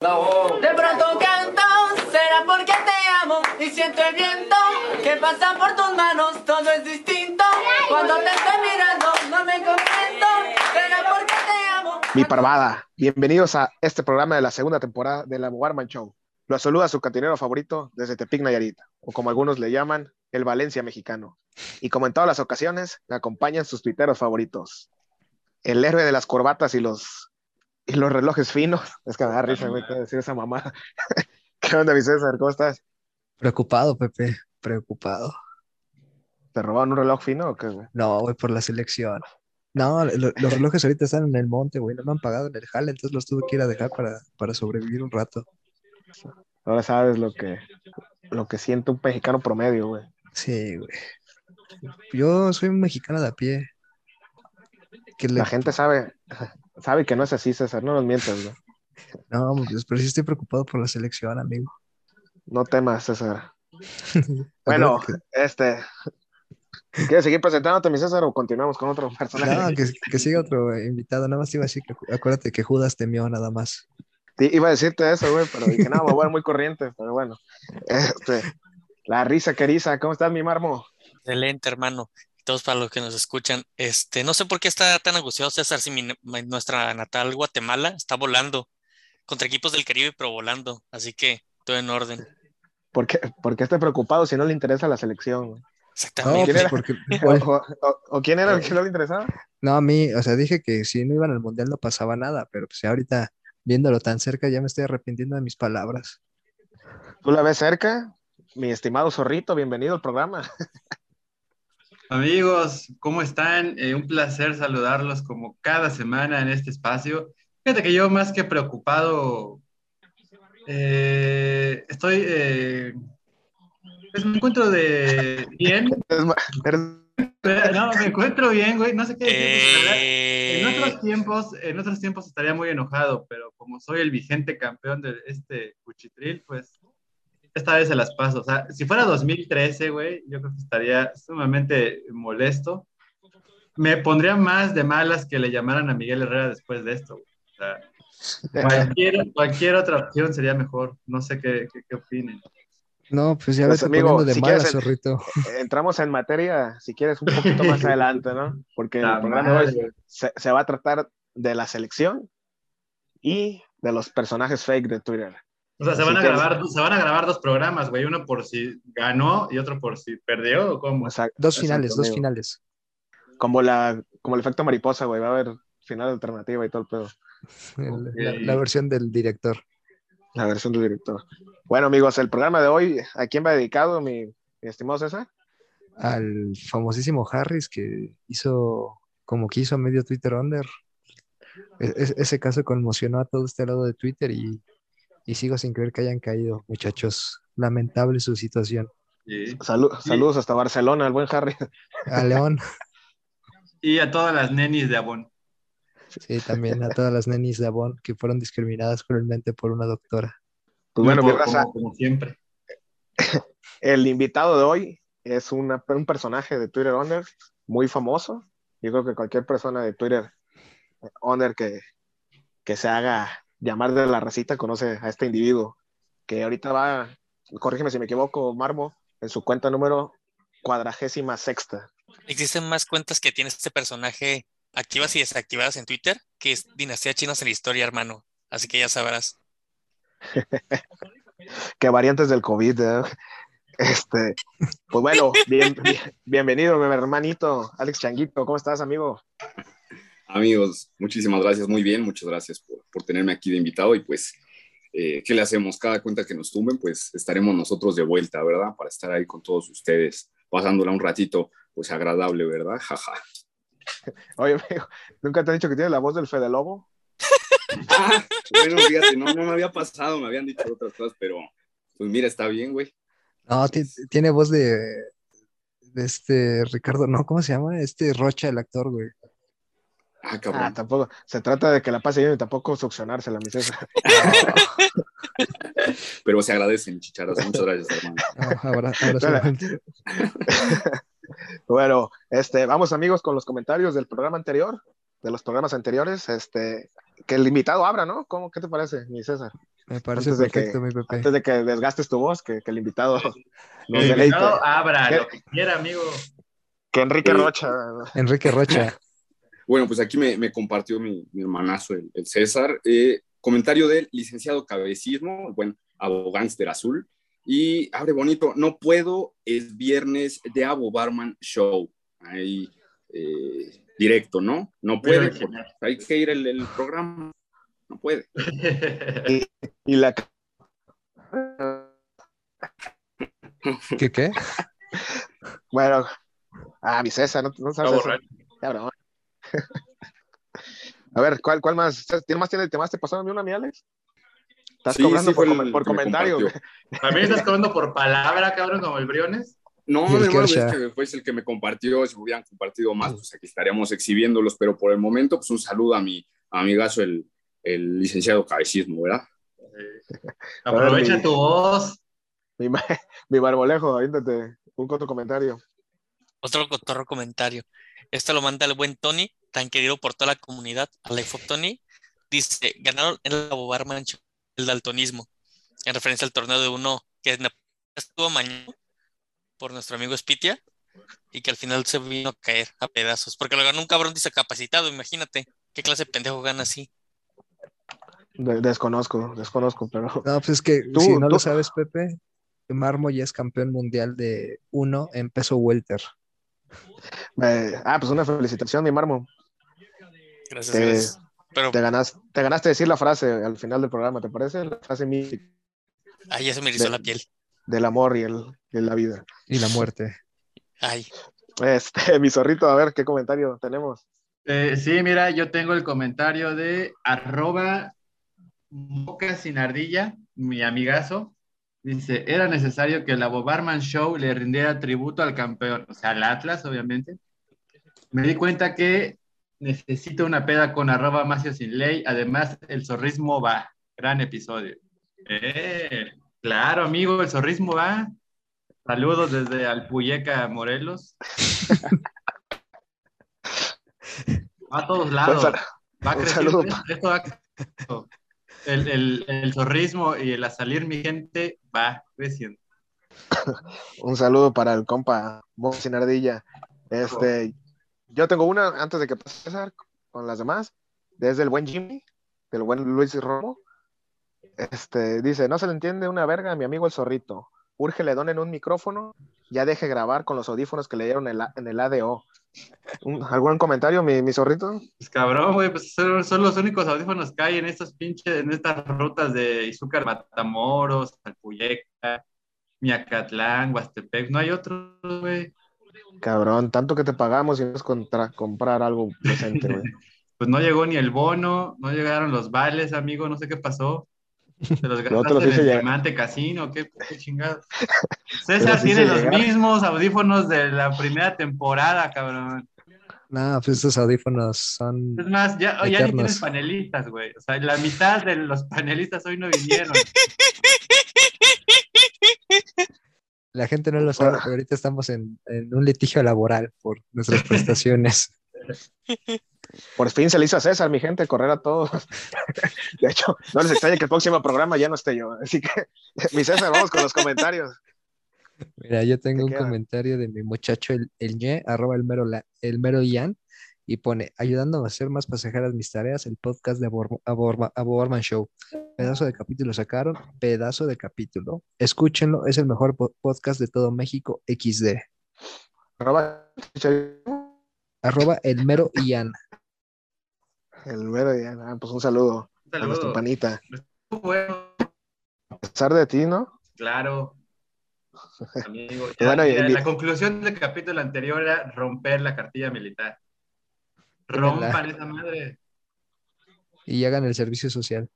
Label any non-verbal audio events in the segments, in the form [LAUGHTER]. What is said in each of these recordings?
De pronto canto, será porque te amo y siento el viento que pasa por tus manos, todo es distinto. Cuando te estoy mirando, no me será porque te amo. Mi parvada, bienvenidos a este programa de la segunda temporada de la Warman Show. Lo saluda su cantinero favorito desde Tepic Nayarit, o como algunos le llaman, el Valencia mexicano. Y como en todas las ocasiones, me acompañan sus tuiteros favoritos. El héroe de las corbatas y los y los relojes finos. Es que me da risa, güey, decir esa mamá. [LAUGHS] ¿Qué onda, mi César? ¿Cómo estás? Preocupado, Pepe, preocupado. ¿Te robaron un reloj fino o qué, güey? No, güey, por la selección. No, lo- los relojes ahorita están en el monte, güey, no me han pagado en el jale, entonces los tuve que ir a dejar para, para sobrevivir un rato. Ahora sabes lo que, lo que siente un mexicano promedio, güey. Sí, güey. Yo soy un mexicano de a pie. Que le- La gente sabe, sabe que no es así, César, no nos mientas, güey. No, [LAUGHS] pues, pero sí estoy preocupado por la selección, amigo. No temas, César. [LAUGHS] Bueno, este. ¿Quieres seguir presentándote, mi César, o continuamos con otro personaje? no, que, que siga otro invitado, nada más te iba a decir que acuérdate que Judas temió nada más. Sí, iba a decirte eso, güey, pero dije, no, me voy a muy corriente, pero bueno. [LAUGHS] Este, la risa que eriza, ¿cómo estás, mi marmo? Excelente, hermano. Todos para los que nos escuchan. Este, no sé por qué está tan angustiado César si mi- mi- nuestra natal Guatemala está volando contra equipos del Caribe, pero volando. Así que todo en orden. ¿Por qué, por qué esté preocupado si no le interesa la selección? No, Exactamente. ¿quién pues era? porque, ¿O, güey, o- o- o quién era el que no le interesaba? no, a mí, o sea, dije que si no iban al mundial no pasaba nada, pero pues ahorita viéndolo tan cerca ya me estoy arrepintiendo de mis palabras. ¿Tú la ves cerca? Mi estimado zorrito, bienvenido al programa. [LAUGHS] Amigos, ¿cómo están? Eh, un placer saludarlos como cada semana en este espacio. Fíjate que yo más que preocupado, eh, estoy, eh, pues me encuentro de bien. [LAUGHS] No, me encuentro bien, güey. No sé qué decir. En Eh, otros tiempos, en otros tiempos estaría muy enojado, pero como soy el vigente campeón de este cuchitril, pues esta vez se las paso. O sea, si fuera 2013, güey, yo creo que estaría sumamente molesto. Me pondría más de malas que le llamaran a Miguel Herrera después de esto. güey. O sea, [LAUGHS] cualquier, cualquier otra opción sería mejor. No sé qué, qué, qué opinen. No, pues ya Pues, vete amigo, de si malas, quieres entramos en materia, si quieres, un poquito más [LAUGHS] adelante, ¿no? Porque La el programa hoy se, se va a tratar de la selección y de los personajes fake de Twitter. O sea, se van, a grabar, se van a grabar dos programas, güey. Uno por si ganó y otro por si perdió, ¿o cómo? Exacto, Dos finales, dos finales. Como, la, como el efecto mariposa, güey, va a haber final alternativa y todo el pedo. [LAUGHS] La versión del director. La versión del director. Bueno, amigos, el programa de hoy, ¿a quién va dedicado, mi, mi estimado César? Al famosísimo Harris que hizo como que hizo medio Twitter under. E- e- ese caso conmocionó a todo este lado de Twitter y, y sigo sin creer que hayan caído, muchachos. Lamentable su situación. Sí. Salu- Saludos hasta Barcelona, el buen Harry. A León, [LAUGHS] Y a todas las nenis de Avon. sí, también a todas las nenis de Avon que fueron discriminadas cruelmente por una doctora. Pues bueno, mi como, raza, como siempre. [LAUGHS] el invitado de hoy es una- un personaje de Twitter Under muy famoso. Yo creo que cualquier persona de Twitter Under que, que se haga llamar de la racita conoce a este individuo que ahorita va, corrígeme si me equivoco, Marmo, en su cuenta número cuadragésima sexta. existen más cuentas que tiene este personaje activas y desactivadas en Twitter que es Dinastía Chinas en la historia, hermano. Así que ya sabrás. [LAUGHS] que variantes del COVID. ¿eh? Este, pues bueno, bien, bien- bienvenido, mi hermanito Alex Changuito. ¿Cómo estás, amigo? Amigos, muchísimas gracias, muy bien, muchas gracias por, por tenerme aquí de invitado y pues, eh, ¿qué le hacemos? Cada cuenta que nos tumben, pues estaremos nosotros de vuelta, ¿verdad? Para estar ahí con todos ustedes, pasándola un ratito, pues agradable, ¿verdad? Jaja. [LAUGHS] Oye, amigo, ¿nunca te he dicho que tienes la voz del Fede Lobo? [LAUGHS] Ah, bueno, fíjate, no, no me había pasado, me habían dicho otras cosas, pero pues mira, está bien, güey. No, ti- tiene voz de, de este Ricardo, no, ¿cómo se llama? Este Rocha, el actor, güey. Ah, Ah, tampoco. Se trata de que la pase bien y tampoco succionársela, mi César. [LAUGHS] Pero se agradecen, chicharas, muchas gracias, hermano. No, ahora, [LAUGHS] Bueno, este, vamos amigos con los comentarios del programa anterior, de los programas anteriores, este, que el invitado abra, ¿no? ¿Cómo, qué te parece, mi César? Me parece Antes de que- perfecto, mi Pepe. Antes de que desgastes tu voz, que, que el invitado nos El invitado abra ¿Qué? lo que quiera, amigo. Que Enrique Rocha. Enrique Rocha. Bueno, pues aquí me, me compartió mi, mi hermanazo, el, el César. Eh, comentario del licenciado Cabecismo, el buen abogánster azul. Y abre bonito, no puedo, es viernes de Abo Barman Show. Ahí, eh, directo, ¿no? No puede, hay que ir el, el programa. No puede. [LAUGHS] Y la ¿Qué qué? [LAUGHS] bueno, ah, mi César, no, no sabes eso? Ya, broma. [LAUGHS] A ver, ¿cuál, cuál más? ¿Tiene más tiene, te más te pasaron de una, mi Alex? Estás Sí, cobrando sí, por, el comentario. [LAUGHS] También estás cobrando por palabra, cabrón, como el Briones. No, mi hermano, es que fue el que me compartió. Si hubieran compartido más, pues aquí estaríamos exhibiéndolos. Pero por el momento, pues un saludo a mi amigazo, el, el licenciado Cabecismo, ¿verdad? Aprovecha tu voz. Mi, mi barbolejo, aviéntate un otro comentario. Otro cotorro comentario. Esto lo manda el buen Tony, tan querido por toda la comunidad, a Life of Tony. Dice, ganaron el Barman Show, el daltonismo, en referencia al torneo de uno que estuvo mañana por nuestro amigo Spitia y que al final se vino a caer a pedazos, porque lo ganó un cabrón discapacitado, imagínate, qué clase de pendejo gana así. De- desconozco, desconozco, pero No, pues es que Tú- si no tú- lo sabes, Pepe, Marmo ya es campeón mundial de uno en peso welter. eh, ah, pues una felicitación, mi marmo. Gracias, Te- gracias. Pero Te ganaste, te ganaste decir la frase al final del programa, ¿te parece? La frase mítica ay, ya se me erizó de- la piel. del amor y, el, y la vida. Y la muerte. Ay, Este, [LAUGHS] mi zorrito, a ver qué comentario tenemos. Eh, sí, mira, yo tengo el comentario de arroba Moca sin ardilla, mi amigazo. Dice, era necesario que la Bobarman Show le rindiera tributo al campeón, o sea, al Atlas, obviamente. Me di cuenta que necesito una peda con arroba Macio sin ley. Además, el zorrismo va. Gran episodio. Eh, claro, amigo, el zorrismo va. Saludos desde Alpuyeca, Morelos. Va a todos lados. Va Esto va creciendo. El, el, el zorrismo y el a salir mi gente va creciendo. [LAUGHS] Un saludo para el compa Mo sin ardilla. Este, yo tengo una antes de que pase con las demás. Desde el buen Jimmy, del buen Luis Romo. Este, dice, no se le entiende una verga a mi amigo el zorrito. Urge le donen un micrófono, ya deje grabar con los audífonos que le dieron en, en el ADO. ¿Algún comentario, mi, mi zorrito? Pues cabrón, güey, pues son, son los únicos audífonos que hay en estos pinches, en estas rutas de Izúcar, Matamoros, Alpuyeca, Miacatlán, Huastepec. No hay otros, güey. Cabrón, tanto que te pagamos y no es contra- comprar algo decente, güey. [LAUGHS] Pues no llegó ni el bono, no llegaron los vales, amigo, no sé qué pasó. Se los [LAUGHS] No te gastaste los en hice el llegar. diamante casino, qué, qué chingados. [LAUGHS] Te César tiene los llegar. mismos audífonos de la primera temporada, cabrón. No, pues estos audífonos son. Es más, ya, ya ni tienes panelistas, güey. O sea, la mitad de los panelistas hoy no vinieron. La gente no lo sabe, pero ahorita estamos en, en un litigio laboral por nuestras [LAUGHS] prestaciones. Por fin se le hizo a César, mi gente, correr a todos. De hecho, no les extrañe que el próximo programa ya no esté yo. Así que, mi César, vamos con los comentarios. Mira, yo tengo ¿Qué un queda? comentario de mi muchacho, el, el ñe, arroba el mero, la- el mero Ian, y pone, ayudándome a hacer más pasajeras mis tareas, el podcast de Abor- Abor- Aborman Show. Pedazo de capítulo sacaron, pedazo de capítulo. Escúchenlo, es el mejor po- podcast de todo México, XD. Arroba Arroba el mero Ian. el mero ya, ah, pues un saludo, Un a nuestro saludo. panita. Bueno, A pesar de ti, ¿no? claro. [LAUGHS] Amigo, ya, Bueno, y- mira, y- la conclusión del capítulo anterior era romper la cartilla militar. Rompan esa madre. Y hagan el servicio social.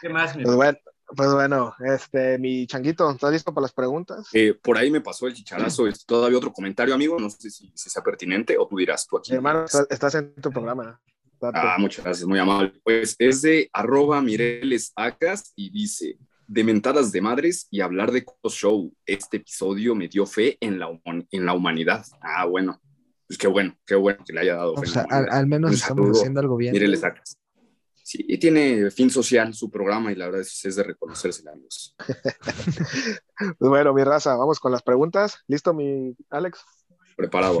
¿Qué más, mi Pues bueno, pues bueno, este, mi changuito, ¿estás listo para las preguntas? Eh, por ahí me pasó el chicharazo. es todavía otro comentario, amigo. No sé si, si sea pertinente o tú dirás tú aquí. Mi hermano, estás, estás en tu programa. Date. Ah, muchas gracias, muy amable. Pues es de arroba Mireles Acas y dice, de mentadas de madres y hablar de show. Este episodio me dio fe en la, en la humanidad. Ah, bueno. Pues qué bueno, qué bueno que le haya dado O sea, al, menos estamos haciendo algo bien. Mireles Acas. Sí, tiene fin social su programa y la verdad es, es de reconocerse, amigos. [LAUGHS] Pues bueno, mi raza, vamos con las preguntas. ¿Listo, mi Alex? Preparado.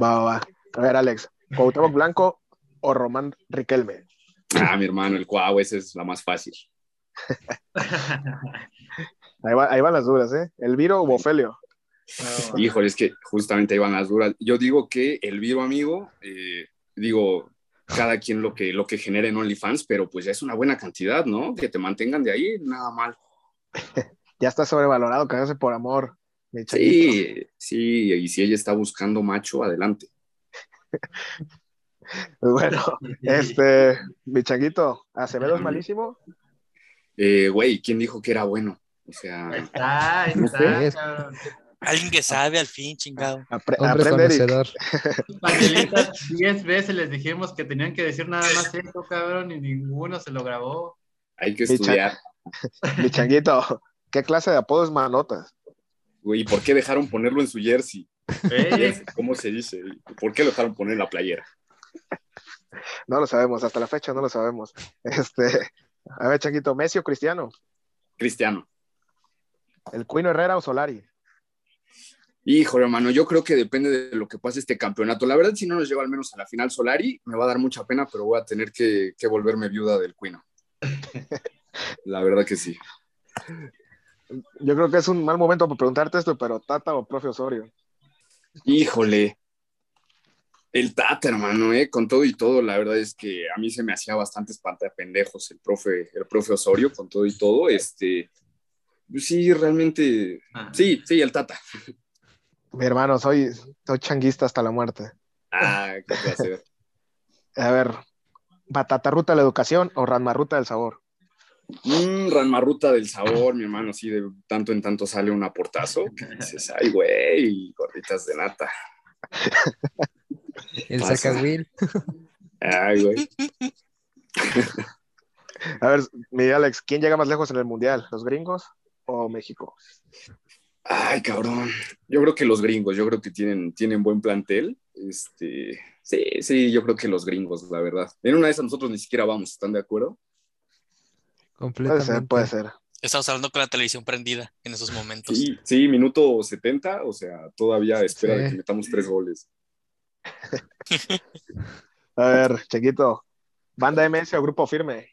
Va, va, va. A ver, Alex, ¿Cuauhtémoc Blanco o Román Riquelme? Ah, mi hermano, el Cuau, esa es la más fácil. [LAUGHS] Ahí, va- ahí van las dudas, ¿eh? ¿Elviro o Bofelio? No, Híjole, es que justamente ahí van las duras. Yo digo que el Viro, amigo, eh, digo, cada quien lo que, lo que genere en OnlyFans, pero pues ya es una buena cantidad, ¿no? Que te mantengan de ahí, nada mal. [LAUGHS] Ya está sobrevalorado, casarse por amor, mi. Sí, sí, y si ella está buscando macho, adelante. [LAUGHS] Bueno, este, mi changuito, ¿Acevedo es malísimo? Eh, Güey, ¿quién dijo que era bueno? O sea, está, No está, sé. cabrón. Alguien que sabe al fin, chingado. Apre- Hombre aprende, Eric. conocedor. [LAUGHS] Evangelitas, diez veces les dijimos que tenían que decir nada más eso, cabrón, y ninguno se lo grabó. hay que estudiar. [LAUGHS] Mi changuito, ¿qué clase de apodo es manotas? Güey, ¿por qué dejaron ponerlo en su jersey? Ey, ¿Cómo se dice? ¿Por qué lo dejaron poner en la playera? [LAUGHS] No lo sabemos, hasta la fecha no lo sabemos. Este, a ver, changuito, ¿Messi o Cristiano? Cristiano. ¿El Cuino Herrera o Solari? Híjole, hermano, yo creo que depende de lo que pase este campeonato. La verdad, si no nos lleva al menos a la final Solari, me va a dar mucha pena, pero voy a tener que, que volverme viuda del Cuino. La verdad que sí. Yo creo que es un mal momento para preguntarte esto, pero Tata o Profe Osorio. Híjole. El Tata, hermano, ¿eh? con todo y todo, la verdad es que a mí se me hacía bastante espanta de pendejos el profe, el profe Osorio, con todo y todo. Este, pues sí, realmente, Ah. sí, sí, el Tata. Mi hermano, soy, soy changuista hasta la muerte. Ah, qué placer. A ver, ¿Batata Ruta de la Educación o Ranma Ruta del Sabor? Mm, Ranmarruta del sabor, mi hermano, sí, de tanto en tanto sale un aportazo. Que dices, ay, güey, gorditas de nata. El Pasa. saca Will. Ay, güey. A ver, mi Alex, ¿quién llega más lejos en el Mundial? ¿Los gringos o México? Ay, cabrón. Yo creo que los gringos, yo creo que tienen, tienen buen plantel. Este, sí, sí, yo creo que los gringos, la verdad. En una de esas nosotros ni siquiera vamos, ¿están de acuerdo? Puede Completamente. ser, puede ser. Estamos hablando con la televisión prendida en esos momentos. Sí, sí, minuto 70, o sea, todavía espera Sí. de que metamos tres goles. [LAUGHS] A ver, chiquito, ¿banda MS o grupo firme?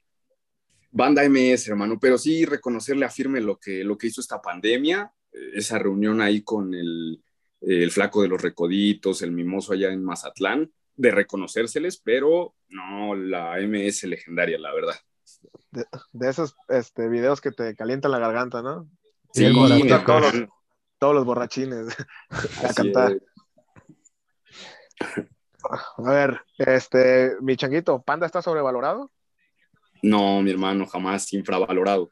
Banda MS, hermano, pero sí reconocerle a Firme lo que, lo que hizo esta pandemia, esa reunión ahí con el, el flaco de los recoditos, el mimoso allá en Mazatlán, de reconocérseles, pero no la MS legendaria, la verdad. De esos este, videos que te calientan la garganta, ¿no? Sí, hermano, todos, los, todos los borrachines [LAUGHS] a cantar. es. A ver, este, mi changuito, ¿Panda está sobrevalorado? No, mi hermano, jamás infravalorado.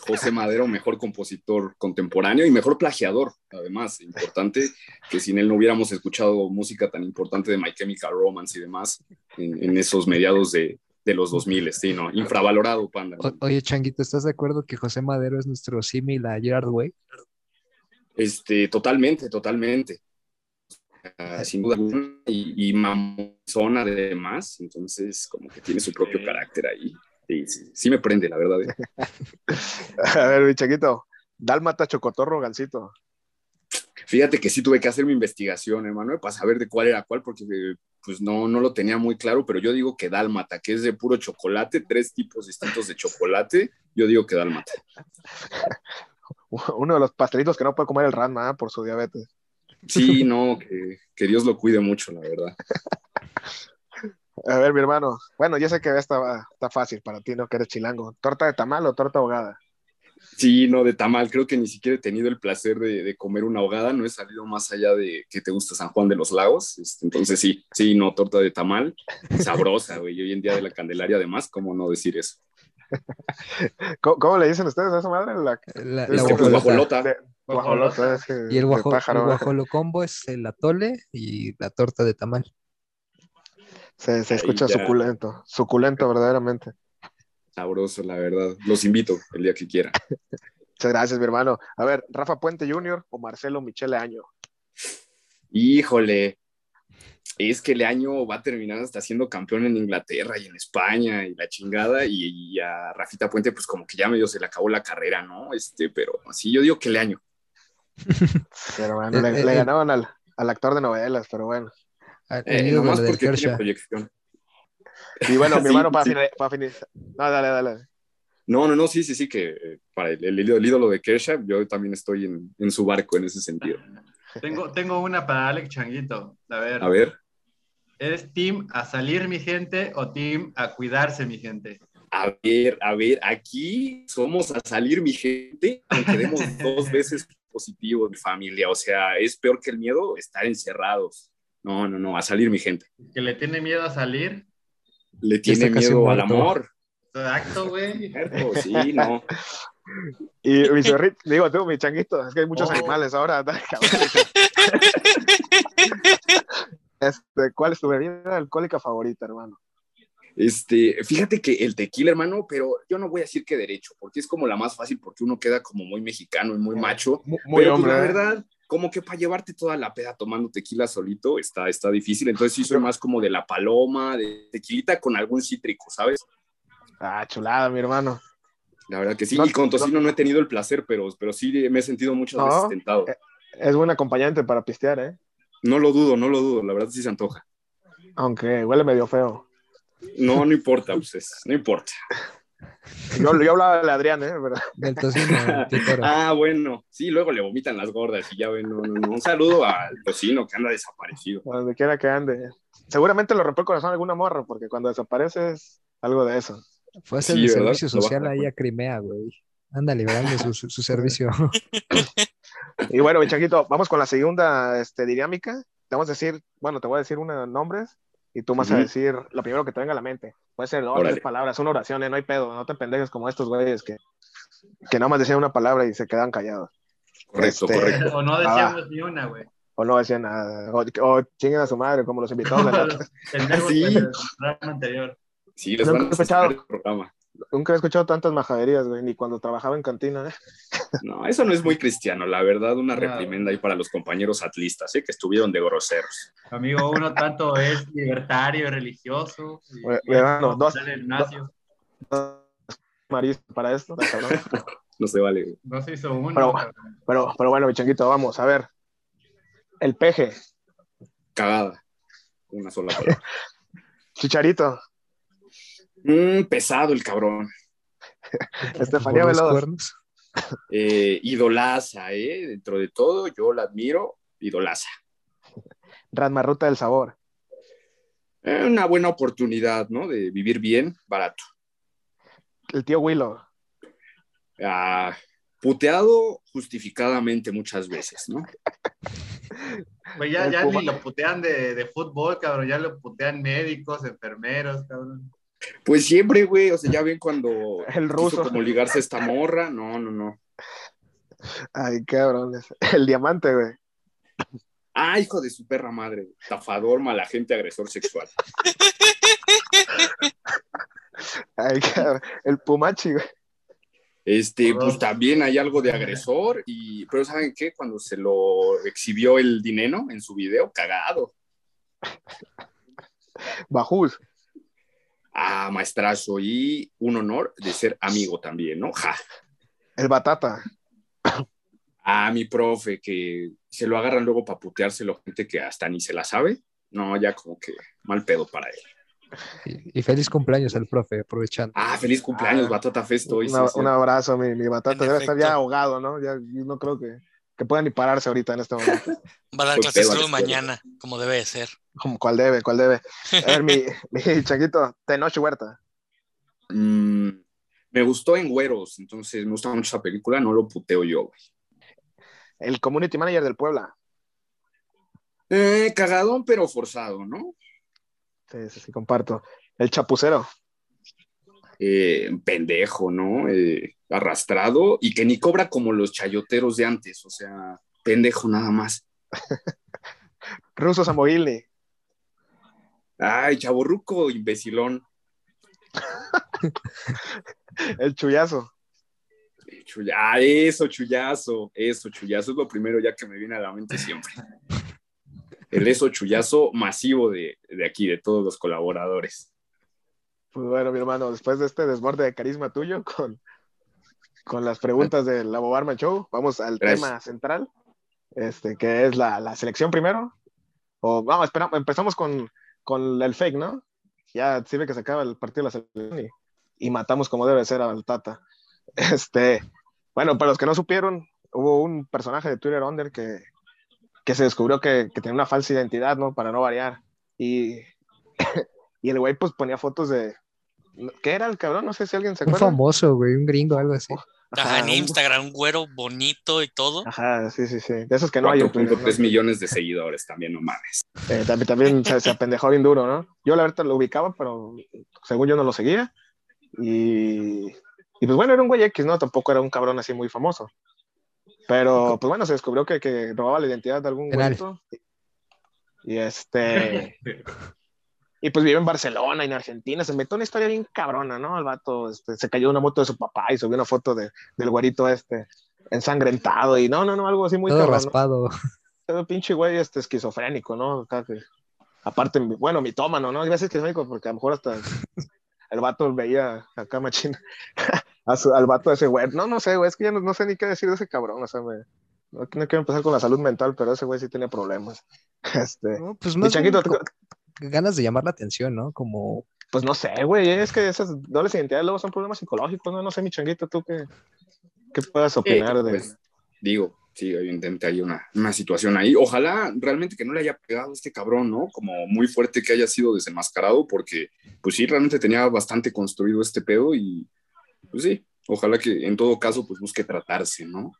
José Madero, mejor compositor contemporáneo y mejor plagiador, además, importante, que sin él no hubiéramos escuchado música tan importante de My Chemical Romance y demás en, en esos mediados de, de los 2000, sí, no, infravalorado, panda. O- oye, Changuito, ¿estás de acuerdo que José Madero es nuestro símil a Gerard Way? Este, totalmente, totalmente. Ah, sin duda alguna, y, y además, entonces como que tiene su propio carácter ahí. Sí, sí, sí me prende, la verdad. eh. [LAUGHS] A ver, mi changuito, Dálmata, Chocotorro, Gansito. Fíjate que sí tuve que hacer mi investigación, hermano, para saber de cuál era cuál, porque eh, pues no, no lo tenía muy claro, pero yo digo que dálmata, que es de puro chocolate, tres tipos distintos de chocolate, yo digo que dálmata. [LAUGHS] Uno de los pastelitos que no puede comer el Ranma ¿eh? por su diabetes. Sí, no, que, que Dios lo cuide mucho, la verdad. [LAUGHS] A ver, mi hermano. Bueno, ya sé que esta va- está fácil para ti, ¿no? Que eres chilango. ¿Torta de tamal o torta ahogada? Sí, no, de tamal, creo que ni siquiera he tenido el placer de, de comer una ahogada, no he salido más allá de que te gusta San Juan de los Lagos, este, entonces sí, sí, no, torta de tamal, sabrosa, güey, y hoy en día de la Candelaria además, ¿cómo no decir eso? [LAUGHS] ¿Cómo, cómo le dicen ustedes a esa madre? La, La, Es la que, pues, guajolota. guajolota. de- guajolota, es que- Y el, guajo, el pájaro, guajolocombo es el atole y la torta de tamal. Se, se escucha ya. suculento, suculento verdaderamente. Sabroso, la verdad, los invito el día que quieran. [LAUGHS] Muchas gracias, mi hermano. A ver, Rafa Puente Jr. o Marcelo Michele Año. Híjole, es que el año va a terminar hasta siendo campeón en Inglaterra y en España y la chingada, y, y a Rafita Puente, pues como que ya medio se le acabó la carrera, ¿no? Este, pero sí, yo digo que el año. [LAUGHS] Pero bueno, Eh, le, eh, le eh. ganaban al, al actor de novelas, pero bueno. Eh, nomás del porque tiene Kershaw. proyección. Y bueno, mi Sí, hermano, para, sí. para finalizar. No, dale, dale. No, no, no, sí, sí, sí, que eh, para el, el ídolo- el ídolo de Kershaw, yo también estoy en, en su barco en ese sentido. Tengo, tengo una para Alex Changuito. A ver, A ver, ¿eres team a salir mi gente o team a cuidarse mi gente? a ver, a ver, aquí somos a salir, mi gente, aunque demos [LAUGHS] dos veces positivo, mi familia. O sea, es peor que el miedo estar encerrados. No, no, no, a salir, mi gente. Que le tiene miedo a salir. Le tiene miedo al amor. Exacto, güey. Sí, no. [LAUGHS] Y mi zorrito, digo tú, mi changuito, es que hay muchos Oh. animales ahora. [LAUGHS] [LAUGHS] este, ¿Cuál es tu bebida alcohólica favorita, hermano? Este, fíjate que el tequila, hermano, pero yo no voy a decir que derecho, porque es como la más fácil, porque uno queda como muy mexicano y muy macho. Muy, muy pero pues, hombre. la ¿eh? verdad, como que para llevarte toda la peda tomando tequila solito está, está difícil. Entonces sí soy más como de la paloma, de tequilita con algún cítrico, ¿sabes? Ah, chulada, mi hermano. La verdad que sí. No, y con tocino no he tenido el placer, pero, pero sí me he sentido muchas No. veces tentado. Eh. Es buen acompañante para pistear, ¿eh? No lo dudo, no lo dudo. La verdad sí se antoja. Aunque huele medio feo. No, no importa, pues es- no importa. Yo, yo hablaba de Adrián, ¿eh? ¿Verdad? Del tocino. [LAUGHS] Ah, bueno. Sí, luego le vomitan las gordas y ya ven. No, no, no. Un saludo al tocino que anda desaparecido. Donde quiera que ande. Seguramente lo rompió el corazón a alguna morra, porque cuando desapareces, algo de eso. Fue a hacer Sí, el ¿verdad? servicio social ahí a Crimea, güey. Anda librando su, su, su servicio. Y bueno, mi changuito, vamos con la segunda este, dinámica. Te vamos a decir, bueno, te voy a decir unos nombres y tú vas a decir lo primero que te venga a la mente. Puede ser dos, tres palabras, una oración, ¿eh? no hay pedo, no te pendejes como estos güeyes que, que nada más decían una palabra y se quedan callados. Correcto, Este, correcto. O no decíamos ni una, güey. O no decían nada. O, o chinguen a su madre, como los invitados de la... [LAUGHS] Pendejos Sí. del programa anterior. Sí, les Nunca van a he escuchado. el programa. Nunca he escuchado tantas majaderías, güey, ni cuando trabajaba en cantina. ¿eh? No, eso no es muy cristiano, la verdad, una reprimenda ahí para los compañeros atlistas, ¿eh? que estuvieron de groseros. Amigo, uno tanto es libertario, religioso. Y, Bueno. Maris para esto. [LAUGHS] No se vale. güey. No se hizo uno. Pero-. Pero, pero bueno, mi changuito, vamos, a ver. El peje, Cagada. Una sola [LAUGHS] palabra. Chicharito, Mm, pesado el cabrón. [LAUGHS] Estefanía Veloz, cuernos. Eh, idolaza, ¿eh? Dentro de todo, yo la admiro. Idolaza. Rasmarruta del Sabor, Eh, una buena oportunidad, ¿no? De vivir bien, barato. el tío Willow, Ah, puteado justificadamente muchas veces, ¿no? [LAUGHS] Pues ya, ya ni lo putean de, de fútbol, cabrón. Ya lo putean médicos, enfermeros, cabrón. Pues siempre, güey, o sea, ya ven cuando [LAUGHS] El quiso ruso. como ligarse a esta morra, no, no, no. ay, cabrones, el diamante, güey, Ah, hijo de su perra madre, estafador, mala gente, agresor sexual. ay, cabrón, el Pumachi, güey, Este, pues también hay algo de agresor, y, pero ¿saben qué? Cuando se lo exhibió el dinero en su video, cagado. Bajús, Ah, maestrazo, y un honor de ser amigo también, ¿no? Ja. el Batata, Ah, mi profe, que se lo agarran luego para puteárselo, gente que hasta ni se la sabe. No, ya como que mal pedo para él. Y, y feliz cumpleaños al profe, aprovechando. Ah, feliz cumpleaños, Ah, Batata Fest hoy. sí, una- sí. un abrazo, mi, mi Batata, debe estar ya ahogado, ¿no? Ya, yo no creo que, que pueda ni pararse ahorita en este momento, Va a dar Pues clases solo mañana, como debe de ser. como cuál debe, cuál debe. A ver, mi, [LAUGHS] mi changuito, Tenoch Huerta, Mm, me gustó en Güeros, entonces me gusta mucho esa película, no lo puteo yo, güey. el Community Manager del Puebla, Eh, cagadón, pero forzado, ¿no? sí, sí, sí, comparto, el Chapucero, Eh, pendejo, ¿no? Eh, arrastrado y que ni cobra como los chayoteros de antes, o sea, pendejo nada más. [LAUGHS] Ruso Samoilni, Ay, chaborruco, imbecilón. [LAUGHS] el Chuyazo, Chuya- Ah, eso, chullazo, eso, chullazo es lo primero ya que me viene a la mente siempre. [LAUGHS] el eso chullazo masivo de, de aquí, de todos los colaboradores. Pues bueno, mi hermano, después de este desborde de carisma tuyo con, con las preguntas del Labo Barman Show, vamos al Gracias. tema central, este, que es la, la selección primero. O vamos, espera, empezamos con, con el fake, ¿no? Ya sirve que se acaba el partido de la selección y, y matamos como debe ser al Tata. Este, bueno, para los que no supieron, hubo un personaje de Twitter Under que, que se descubrió que, que tenía una falsa identidad, ¿no? Para no variar. Y, [LAUGHS] y el güey pues ponía fotos de... ¿Qué era el cabrón? No sé si alguien se Un acuerda. famoso, güey, un gringo, algo así. Ajá, en un- Instagram, un güero bonito y todo. Ajá, sí, sí, sí. De esos que no hay en Twitter, 4.3 millones de seguidores también, no mames. Eh, también también se, se apendejó bien duro, ¿no? Yo la verdad lo ubicaba, pero según yo no lo seguía. Y, y pues bueno, era un güey X, ¿no? Tampoco era un cabrón así muy famoso. Pero pues bueno, se descubrió que, que robaba la identidad de algún güeyito. Y este... [LAUGHS] Y pues vive en Barcelona y en Argentina. Se metió una historia bien cabrona, ¿no? El vato este, se cayó de una moto de su papá y subió una foto de, del güerito este ensangrentado. Y no, no, no, algo así muy Todo cabrón, ¿no? raspado. Todo pinche güey este esquizofrénico, ¿no? Aparte, bueno, mitómano, ¿no? A decir esquizofrénico porque a lo mejor hasta el vato veía acá machín [LAUGHS] a su- al vato de ese güey. No, no sé, güey, es que ya no, no sé ni qué decir de ese cabrón, o sea, me, no, no quiero empezar con la salud mental, pero ese güey sí tenía problemas. [LAUGHS] Este, No, pues mi más bien changuito, ganas de llamar la atención, ¿no? Como pues no sé, güey, es que esas dobles identidades luego son problemas psicológicos, ¿no? No sé, mi changuito, tú qué, qué puedas opinar de... Pues, digo, sí, evidentemente hay una, una situación ahí. Ojalá realmente que no le haya pegado a este cabrón, ¿no? Como muy fuerte que haya sido desenmascarado, porque pues sí, realmente tenía bastante construido este pedo y pues sí, ojalá que en todo caso pues busque tratarse, ¿no?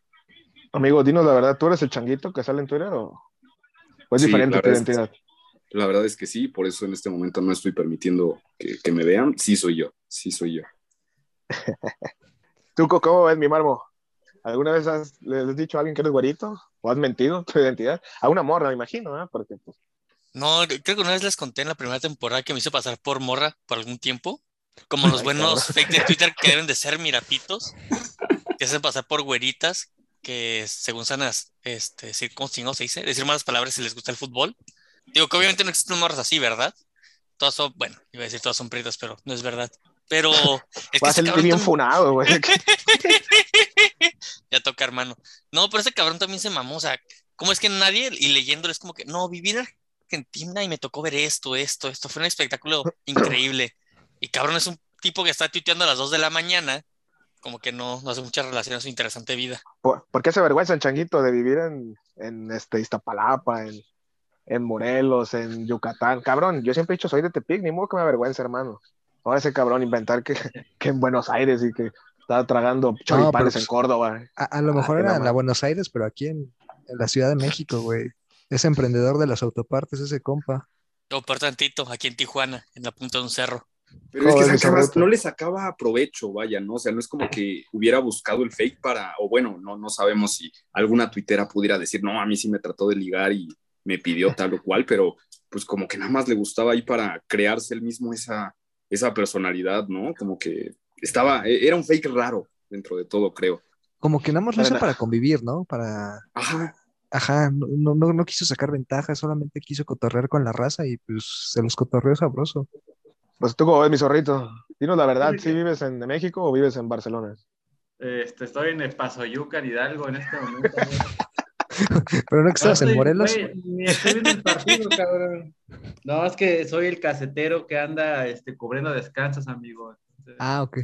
Amigo, dinos la verdad, ¿tú eres el changuito que sale en Twitter o, o es Sí, diferente tu es identidad? La verdad es que sí, por eso en este momento no estoy permitiendo que, que me vean. Sí soy yo, sí soy yo. [LAUGHS] ¿Tú cómo ves mi marmo? ¿Alguna vez has, le has dicho a alguien que eres güerito? ¿O has mentido tu identidad? A una morra, me imagino, ¿eh? Porque, pues, No, creo que una vez les conté en la primera temporada que me hice pasar por morra por algún tiempo. Como los Ay, buenos cabrón. fake de Twitter que deben de ser [LAUGHS] mirapitos, que hacen pasar por güeritas, que según sanas, este, decir, ¿cómo si no se dice? Decir malas palabras si les gusta el fútbol. Digo que obviamente no existen morras así, ¿verdad? Todas son, bueno, iba a decir todas son prietas, pero no es verdad. Pero [LAUGHS] es que va a ser bien funado, güey. [LAUGHS] Ya toca, hermano. No, pero ese cabrón también se mamó. O sea, ¿cómo es que nadie, y leyéndolo, es como que, no, viví en Argentina y me tocó ver esto, esto, esto. Fue un espectáculo [CLEARS THROAT] increíble. Y cabrón es un tipo que está tuiteando a las 2 de la mañana, como que no, no hace mucha relación a su interesante vida. ¿Por, por qué se avergüenza el changuito de vivir en, en este, Iztapalapa, en, en Morelos, en Yucatán? Cabrón, yo siempre he dicho soy de Tepic, ni modo que me avergüenza, hermano. Ahora ese cabrón inventar que, [LAUGHS] que en Buenos Aires y que estaba tragando choripanes pues- en Córdoba. a, a lo Ah, mejor era en la Buenos Aires, pero aquí en, en la Ciudad de México, güey. Es emprendedor de las autopartes ese compa. O por tantito, aquí en Tijuana, en la punta de un cerro. Pero es que no le sacaba provecho, vaya, ¿no? O sea, no es como que hubiera buscado el fake para, o bueno, no, no sabemos si alguna tuitera pudiera decir, no, a mí sí me trató de ligar y me pidió tal o cual, pero pues como que nada más le gustaba ahí para crearse él mismo esa, esa personalidad, ¿no? Como que estaba, e- era un fake raro dentro de todo, creo. Como que nada más lo hizo para convivir, ¿no? Para, Ajá, ajá, no, no, no, no quiso sacar ventaja, solamente quiso cotorrear con la raza y pues se los cotorreó sabroso. Pues tú, como ves, mi zorrito, dinos la verdad, Sí, ¿sí que- vives en México o vives en Barcelona? Este, estoy en el Pasoyuca, en Hidalgo, en este momento. [LAUGHS] [LAUGHS] Pero no que estabas en Morelos. güey, ni estoy viendo el partido, cabrón. No, es que soy el casetero que anda este, cubriendo descansos, amigo. Entonces, Ah, ok.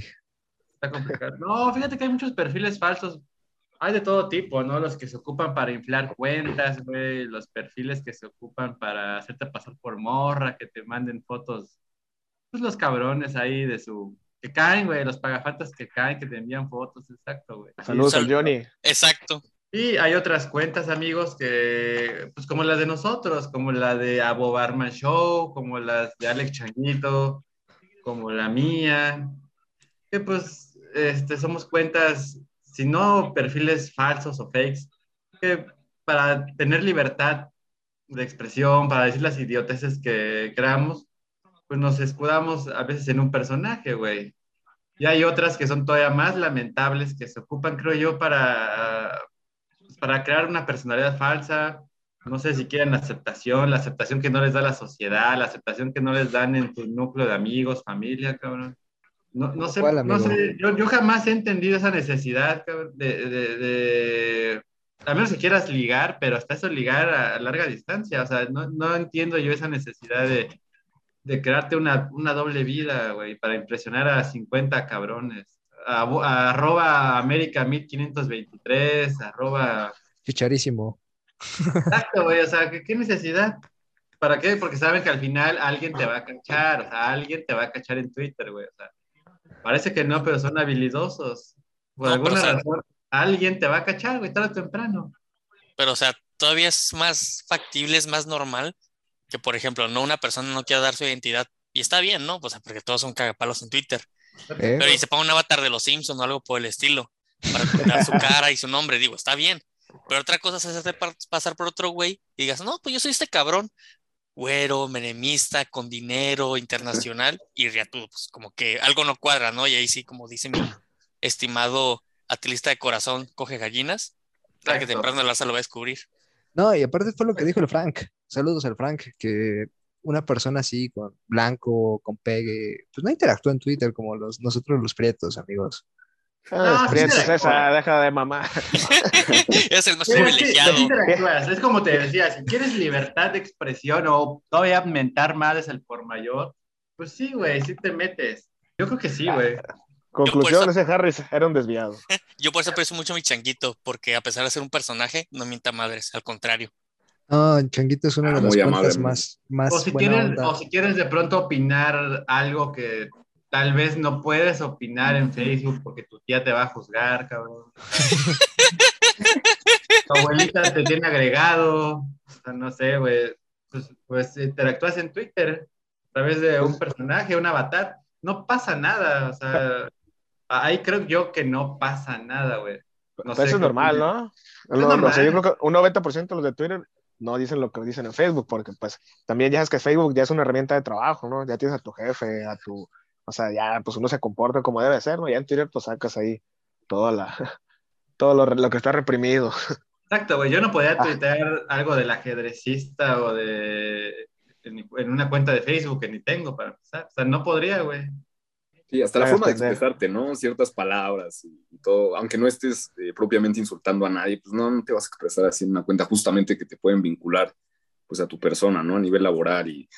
Está complicado. No, fíjate que hay muchos perfiles falsos. Hay de todo tipo, ¿no? Los que se ocupan para inflar cuentas, güey. Los perfiles que se ocupan para hacerte pasar por morra, que te manden fotos. Pues los cabrones ahí de su... Que caen, güey. Los pagafantas que caen, que te envían fotos. Exacto, güey. Saludos sal- al Johnny. Exacto. Y hay otras cuentas, amigos, que, pues como las de nosotros, como la de Abo Barman Show, como las de Alex Changuito, como la mía, que pues este, somos cuentas, si no perfiles falsos o fakes, que para tener libertad de expresión, para decir las idioteces que creamos, pues nos escudamos a veces en un personaje, güey. Y hay otras que son todavía más lamentables, que se ocupan, creo yo, para, para crear una personalidad falsa no sé si quieren aceptación, la aceptación que no les da la sociedad, la aceptación que no les dan en tu núcleo de amigos, familia, cabrón. No, no sé, ¿Cuál, no sé yo, yo jamás he entendido esa necesidad, cabrón, de, de, de- a menos que quieras ligar, pero hasta eso ligar a, larga distancia, o sea, no, no entiendo yo esa necesidad de, de crearte una, una doble vida, güey, para impresionar a 50 cabrones. A, a- arroba América 1523, arroba Chicharísimo. Exacto, güey, o sea, ¿qué, qué necesidad? ¿Para qué? Porque saben que al final alguien te va a cachar, o sea, alguien te va a cachar en Twitter, güey, o sea, parece que no, pero son habilidosos. Por No, alguna pero, o sea- razón, alguien te va a cachar, güey, tarde o temprano. Pero, o sea, todavía es más factible, es más normal que, por ejemplo, no una persona no quiera dar su identidad. Y está bien, ¿no? O sea, porque todos son cagapalos en Twitter. Pero y se ponga un avatar de los Simpsons o algo por el estilo para ocultar su cara y su nombre, digo, está bien. Pero otra cosa es hacerte pasar por otro güey y digas, no, pues yo soy este cabrón, güero, menemista, con dinero, internacional, y ya tú, pues como que algo no cuadra, ¿no? Y ahí sí, como dice mi estimado atlista de corazón, coge gallinas, tarde que temprano la lo va a descubrir. No, y aparte fue lo que dijo el Frank. Saludos al Frank, que una persona así, con blanco, con pegue, pues no interactúa en Twitter como los, nosotros los prietos, amigos. Ah, sí prietos, esa, deja de mamá. [LAUGHS] es el más privilegiado. sí. Es como te decía, si quieres libertad de expresión o todavía mentar madres al por mayor, pues sí, güey, sí te metes. Yo creo que sí, güey. Conclusión, Yo, ese Harris era un desviado. [LAUGHS] Yo por eso aprecio mucho a mi changuito, porque a pesar de ser un personaje, no mienta madres, al contrario. No, Changuito es una Ah, de las cuentas más, más O si, buena quieres, onda. o si quieres de pronto opinar algo que tal vez no puedes opinar en Facebook porque tu tía te va a juzgar, cabrón. [LAUGHS] tu abuelita te tiene agregado, o sea, no sé, güey. Pues, pues interactúas en Twitter a través de un personaje, un avatar. No pasa nada, o sea, ahí creo yo que no pasa nada, güey. No Pero sé eso es normal, opinas. ¿no? Es No, no, o sea, yo normal. creo que un 90% de los de Twitter no dicen lo que dicen en Facebook, porque pues también ya es que Facebook ya es una herramienta de trabajo, ¿no? Ya tienes a tu jefe, a tu, o sea, ya pues uno se comporta como debe ser, ¿no? Ya en Twitter pues sacas ahí toda la, [LAUGHS] todo lo, lo que está reprimido. Exacto, güey. Yo no podía Ah. tuitear algo del ajedrecista o de. En, en una cuenta de Facebook que ni tengo para empezar. O sea, no podría, güey. Sí, hasta la forma de entender. expresarte, ¿no? Ciertas palabras y, todo, aunque no estés eh, propiamente insultando a nadie, pues no, no te vas a expresar así en una cuenta justamente que te pueden vincular pues a tu persona, ¿no? A nivel laboral y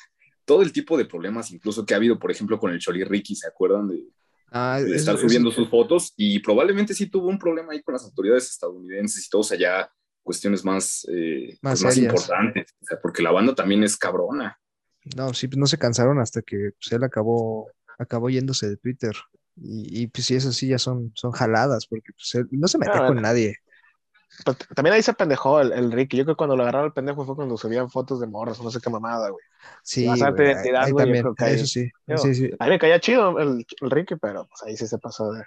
todo el tipo de problemas incluso que ha habido, por ejemplo, con el Choli Ricky, ¿se acuerdan de, Ah, de eso- estar eso- subiendo sus fotos? Y probablemente sí tuvo un problema ahí con las autoridades estadounidenses y todos allá cuestiones más, eh, Más pues, más importantes, o sea, porque la banda también es cabrona. No, sí, pues no se cansaron hasta que pues, él acabó, acabó yéndose de Twitter. Y, y, pues sí, eso sí ya son, son jaladas, porque pues, él no se mete con nadie. Pues, también ahí se pendejó el, el Ricky. Yo creo que cuando lo agarraron el pendejo fue cuando subían fotos de morras, o no sé qué mamada, güey. Sí, güey, identidad, ahí güey, también, eso sí, Yo- sí, sí, A mí me caía chido el, el Ricky, pero pues ahí sí se pasó de,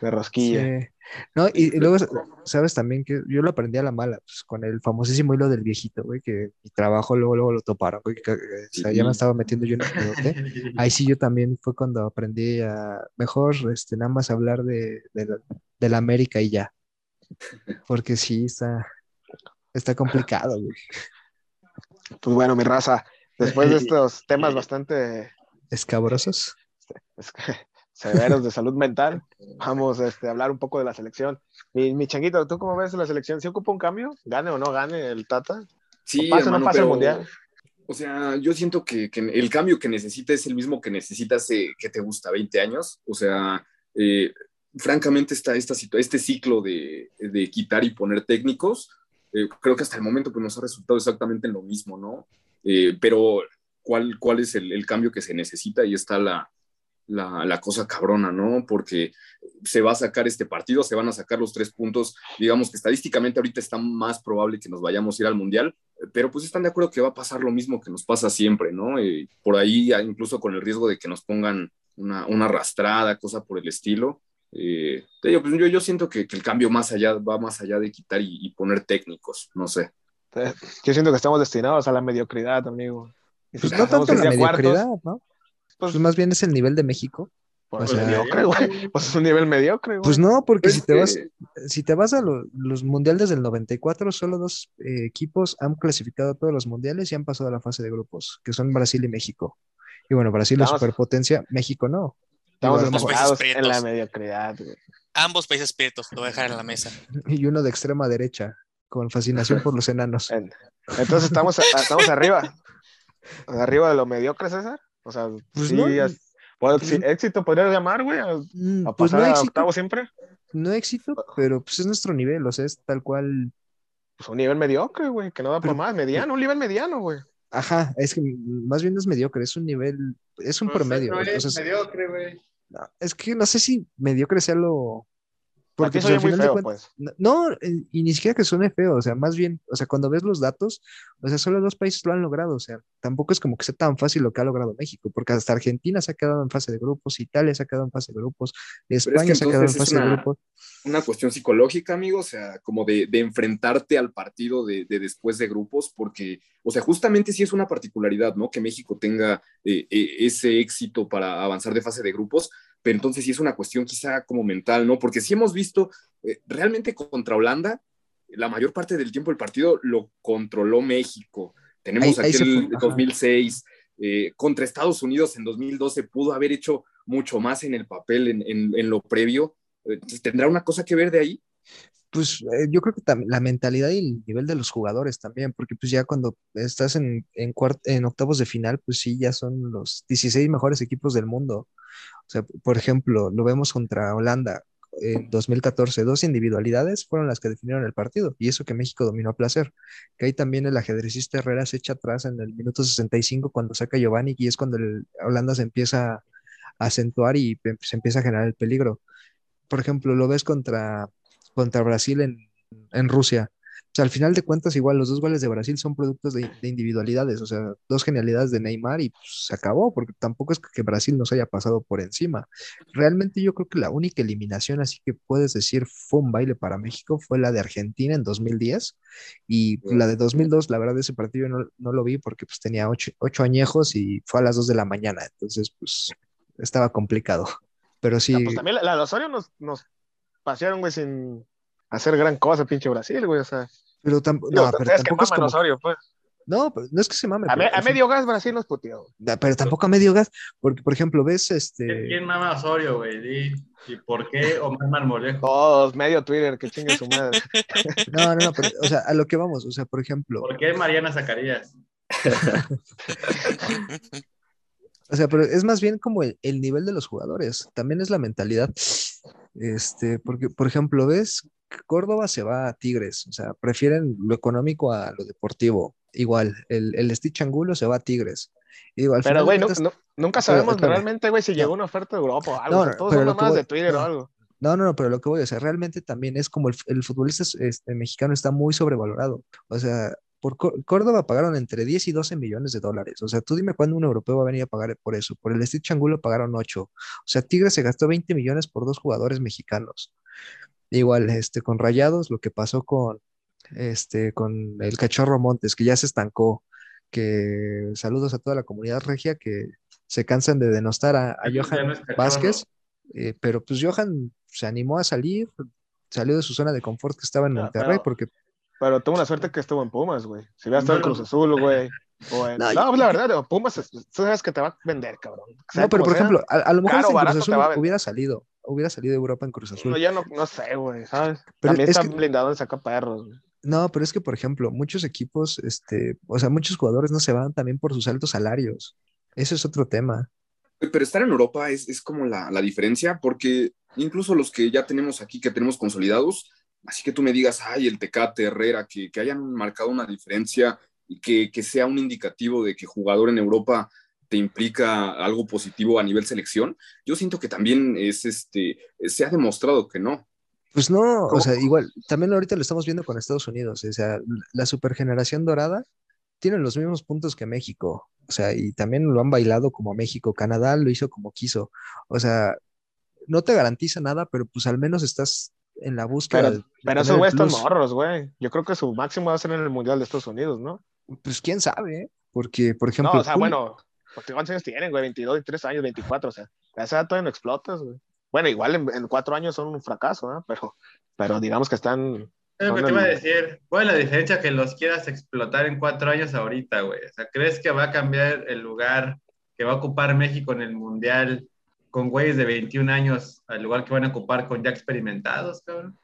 de rosquilla. sí. No, y, y luego, sabes también que yo lo aprendí a la mala, pues con el famosísimo hilo del viejito, güey, que mi trabajo luego, luego lo toparon, güey, que, que- o sea, ya me estaba metiendo yo en el pedote. [LAUGHS] Ahí sí yo también fue cuando aprendí a mejor este, nada más hablar de, de la, de la América y ya. Porque sí, está, está complicado, güey. Pues bueno, mi raza, después de [LAUGHS] estos temas bastante Escabrosos. [LAUGHS] es que, severos de salud mental, [LAUGHS] vamos este, a hablar un poco de la selección. Mi, mi changuito, ¿tú cómo ves la selección? ¿Sí ocupa un cambio? ¿Gane o no gane el Tata? Sí, ¿O pasa o no hermano, pasa el pero- mundial? O sea, yo siento que, que el cambio que necesita es el mismo que necesitas hace, que te gusta, 20 años. O sea, eh, francamente, esta, esta este ciclo de, de quitar y poner técnicos, eh, creo que hasta el momento pues, nos ha resultado exactamente en lo mismo, ¿no? Eh, pero, ¿cuál, ¿cuál es el, el cambio que se necesita? Y está la, la, la cosa cabrona, ¿no? Porque se va a sacar este partido, se van a sacar los tres puntos. Digamos que estadísticamente ahorita está más probable que nos vayamos a ir al Mundial, pero pues están de acuerdo que va a pasar lo mismo que nos pasa siempre, ¿no? Eh, por ahí, ah, incluso con el riesgo de que nos pongan una, una arrastrada, cosa por el estilo. Eh, te digo, pues yo, yo siento que, que el cambio más allá va más allá de quitar y, y poner técnicos, no sé. Eh, Yo siento que estamos destinados a la mediocridad, amigo. Y Pues no tanto la cuartos, mediocridad, ¿no? Pues, Pues más bien es el nivel de México. Pues O sea, mediocre, güey. Pues es un nivel mediocre, güey. Pues no, porque Pues, si te vas, si te vas a lo- los mundiales del 94, solo dos eh, equipos han clasificado a todos los mundiales y han pasado a la fase de grupos, que son Brasil y México. Y bueno, Brasil es superpotencia, México no. Estamos enfocados países en la mediocridad, güey. Ambos países prietos, lo voy a dejar en la mesa. [LAUGHS] Y uno de extrema derecha, con fascinación por los enanos. En- Entonces estamos, estamos arriba. [LAUGHS] Arriba de lo mediocre, César. O sea, Pues sí, no. es- pues, sí, éxito podría llamar, güey, a, Mm, a Pues pasar no a éxito, octavo siempre. no éxito, pero pues es nuestro nivel, o sea, es tal cual. Pues un nivel mediocre, güey, que no da Pero- por más. Mediano, un nivel mediano, güey. Ajá, es que más bien no es mediocre, es un nivel, es un Pues, promedio. no o es sea, mediocre, güey. es que no sé si mediocre sea lo. Porque al es muy final de feo, cuentas- pues. No, no, eh, y ni siquiera que suene feo, o sea, más bien, o sea, cuando ves los datos, o sea, solo dos países lo han logrado, o sea, tampoco es como que sea tan fácil lo que ha logrado México, porque hasta Argentina se ha quedado en fase de grupos, Italia se ha quedado en fase de grupos, España se ha quedado en fase de una- grupos. una cuestión psicológica, amigo, o sea, como de, de enfrentarte al partido de, de después de grupos, porque, o sea, justamente sí es una particularidad, ¿no? Que México tenga eh, eh, ese éxito para avanzar de fase de grupos, pero entonces sí es una cuestión quizá como mental, ¿no? Porque sí hemos visto eh, realmente contra Holanda, la mayor parte del tiempo el partido lo controló México. Tenemos Ahí- ahí aquel ajá. 2006, eh, contra Estados Unidos en 2012 pudo haber hecho mucho más en el papel, en, en- en lo previo. Entonces, ¿Tendrá una cosa que ver de ahí? Pues eh, yo creo que la mentalidad y el nivel de los jugadores también, porque pues ya cuando estás en, en, en octavos de final, pues sí, ya son los 16 mejores equipos del mundo. O sea, por ejemplo, lo vemos contra Holanda en 2014, dos individualidades fueron las que definieron el partido, y eso que México dominó a placer. Que ahí también el ajedrecista Herrera se echa atrás en el minuto 65 cuando saca Giovanni, y es cuando Holanda se empieza a acentuar y se empieza a generar el peligro. Por ejemplo, lo ves contra contra Brasil en, en Rusia. O sea, al final de cuentas, igual los dos goles de Brasil son productos de, de individualidades, o sea, dos genialidades de Neymar y pues, se acabó, porque tampoco es que Brasil nos haya pasado por encima. Realmente yo creo que la única eliminación, así que puedes decir, fue un baile para México, fue la de Argentina en 2010 y la de 2002, la verdad, ese partido no, no lo vi porque pues tenía ocho, ocho añejos y fue a las dos de la mañana, entonces pues estaba complicado. Pero sí, Ah, pues también la, la nos, nos pasearon, güey, sin hacer gran cosa, pinche Brasil, güey. O sea, pero, tam- digo, no, pero tampoco es como... Osorio, pues. No, pero no es que se mame. A, me- medio gas Brasil nos puteó. Pero tampoco a medio gas, porque por ejemplo, ves ¿Quién- este. ¿Quién mama a Osorio, güey? ¿Y por qué Omar Marmolejo? Todos, medio Twitter, que chingue su madre. [LAUGHS] No, no, no, pero, o sea, a lo que vamos, o sea, por ejemplo, ¿Por qué Mariana Zacarías? [LAUGHS] o sea, pero es más bien como el, el nivel de los jugadores, también es la mentalidad. Este, porque, por ejemplo, ves, Córdoba se va a Tigres, o sea, prefieren lo económico a lo deportivo. Igual, el, el Stitch Angulo se va a Tigres. Y digo, al Pero, güey, no- cuentas- no- nunca sabemos realmente, güey, si llegó una oferta de Europa o algo. No, todos son nomás voy- de Twitter o algo. No, no, no, pero lo que voy a hacer, realmente también es como el, el futbolista este, mexicano está muy sobrevalorado. O sea, por Có- Córdoba pagaron entre 10 y 12 millones de dólares. O sea, tú dime cuándo un europeo va a venir a pagar por eso. Por el Stitch Angulo pagaron 8. O sea, Tigres se gastó 20 millones por dos jugadores mexicanos. Igual, este, con Rayados, lo que pasó con, este, con el Cachorro Montes, que ya se estancó. Que saludos a toda la comunidad regia que se cansan de denostar a, Johan no. Vázquez. Eh, pero pues Johan se animó a salir, salió de su zona de confort que estaba en Ah, Monterrey, pero- porque Pero tuvo una suerte que estuvo en Pumas, güey. Si hubiera estado en. Cruz Azul, güey. en- No, No, pues la verdad, Pumas, tú sabes que te va a vender, cabrón. Sea no, pero por sea, ejemplo, a, a lo mejor caro, en Cruz Azul hubiera salido, hubiera salido de Europa en Cruz Azul. No, ya no, no sé, güey, ¿sabes? Pero También es está que- blindado en saca perros, güey. No, pero es que, por ejemplo, muchos equipos, este, o sea, muchos jugadores no se van también por sus altos salarios. Ese es otro tema. Pero estar en Europa es, es como la, la diferencia, porque incluso los que ya tenemos aquí, que tenemos consolidados, así que tú me digas, ay, el Tecate, Herrera, que, que hayan marcado una diferencia y que, que sea un indicativo de que jugador en Europa te implica algo positivo a nivel selección, yo siento que también es este, se ha demostrado que no. Pues no, o sea, igual, también ahorita lo estamos viendo con Estados Unidos, o sea, la supergeneración dorada tiene los mismos puntos que México, o sea, y también lo han bailado como México, Canadá lo hizo como quiso, o sea, no te garantiza nada, pero pues al menos estás en la búsqueda Pero, de- pero esos güeyes están morros, güey. Yo creo que su máximo va a ser en el Mundial de Estados Unidos, ¿no? Pues quién sabe, ¿eh? porque, por No, ejemplo, o sea, bueno, Porque ¿cuántos años tienen, güey? 22, 23 años, 24, o sea, a esa edad todavía no explotas, güey. Bueno, igual en, en cuatro años son un fracaso, ¿no? Pero, pero digamos que están... Son que te iba a decir. ¿Cuál es la diferencia que los quieras explotar en cuatro años ahorita, güey? O sea, ¿crees que va a cambiar el lugar que va a ocupar México en el Mundial con güeyes de 21 años al lugar que van a ocupar con ya experimentados, cabrón?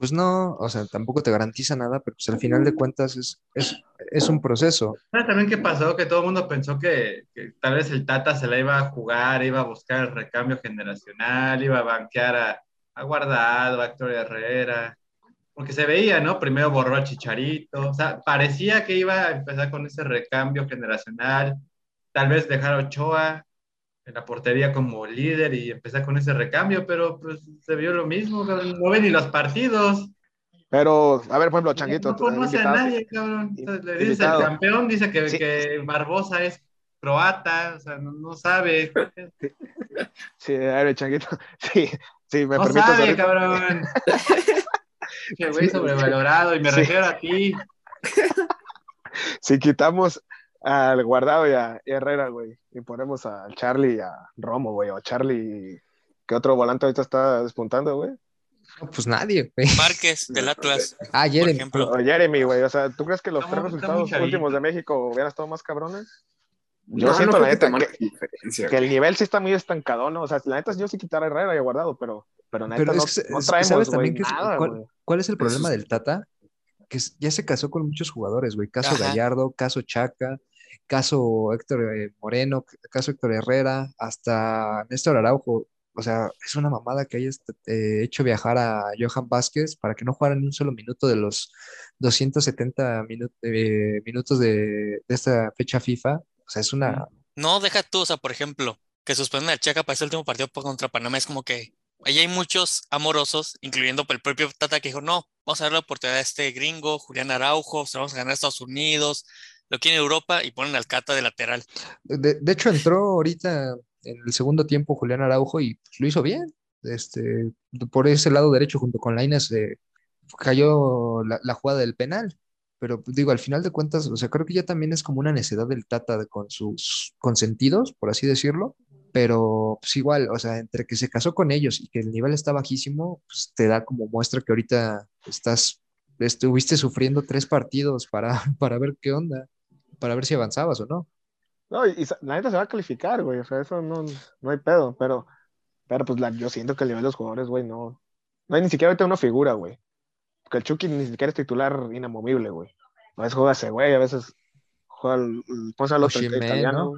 Pues no, o sea, tampoco te garantiza nada, pero pues al final de cuentas es, es, es un proceso. ¿Sabes también qué pasó? Que todo el mundo pensó que, que tal vez el Tata se la iba a jugar, iba a buscar el recambio generacional, iba a banquear a, a Guardado, a Héctor Herrera, porque se veía, ¿no? Primero borró a Chicharito, o sea, parecía que iba a empezar con ese recambio generacional, tal vez dejar a Ochoa en la portería como líder y empezar con ese recambio, pero pues se vio lo mismo, cabrón. no ve ni los partidos. Pero, a ver, por ejemplo, Changuito, No conoce a nadie, cabrón. Le Invitado. el campeón, dice que, Sí. que Barbosa es croata, o sea, no, no sabe. Sí, a ver, Changuito, [LAUGHS] sí, sí, me no permites sabe, ahorita. cabrón. [LAUGHS] Que güey sobrevalorado, y me Sí. refiero a ti. [LAUGHS] Si quitamos al Guardado y a Herrera, güey, y ponemos a Charlie y a Romo, güey, o a Charlie, ¿qué otro volante ahorita está despuntando, güey? No, pues nadie, güey. Márquez del [LAUGHS] Atlas, Ah, por Jeremy. ejemplo. O Jeremy, güey, o sea, ¿tú crees que los tres resultados últimos de México hubieran estado más cabrones? Yo No, siento, no la que neta, que, el nivel sí está muy estancado, ¿no? O sea, la neta, yo sí quitara a Herrera y a Guardado, pero, pero neta, Pero no, es que, no traemos, ¿sabes también que es- nada, cuál- güey. ¿Cuál es el problema Eso del Tata? Que ya se casó con muchos jugadores, güey. Caso Ajá. Gallardo, caso Chaca, caso Héctor eh, Moreno, caso Héctor Herrera, hasta Néstor Araujo. O sea, es una mamada que hayas eh, hecho viajar a Johan Vázquez para que no jugara un solo minuto de los 270 minu- eh, minutos de, esta fecha FIFA. O sea, es una... No, deja tú, o sea, por ejemplo, que suspenden al Chaca para ese último partido contra Panamá, es como que ahí hay muchos amorosos, incluyendo el propio Tata que dijo, no, vamos a dar la oportunidad a este gringo, Julián Araujo, la vamos a ganar a Estados Unidos, lo quiere Europa y ponen al Cata de lateral. De, hecho, entró ahorita en el segundo tiempo Julián Araujo y lo hizo bien. Este, por ese lado derecho, junto con Lainez, eh, cayó la, jugada del penal. Pero digo, al final de cuentas, o sea, creo que ya también es como una necedad del Tata con sus consentidos, por así decirlo. Pero pues igual, o sea, entre que se casó con ellos y que el nivel está bajísimo, pues te da como muestra que ahorita estás, estuviste sufriendo tres partidos para, [LAUGHS] para ver qué onda, para ver si avanzabas o no. No, y, y la neta se va a calificar, güey, o sea, eso no, no hay pedo, pero, pero pues la, yo siento que el nivel de los jugadores, güey, no, no hay ni siquiera ahorita una figura, güey, porque el Chucky ni siquiera es titular inamovible, güey, a veces juega ese güey, a veces juega el, el- ¿cómo se llama el otro? Italiano.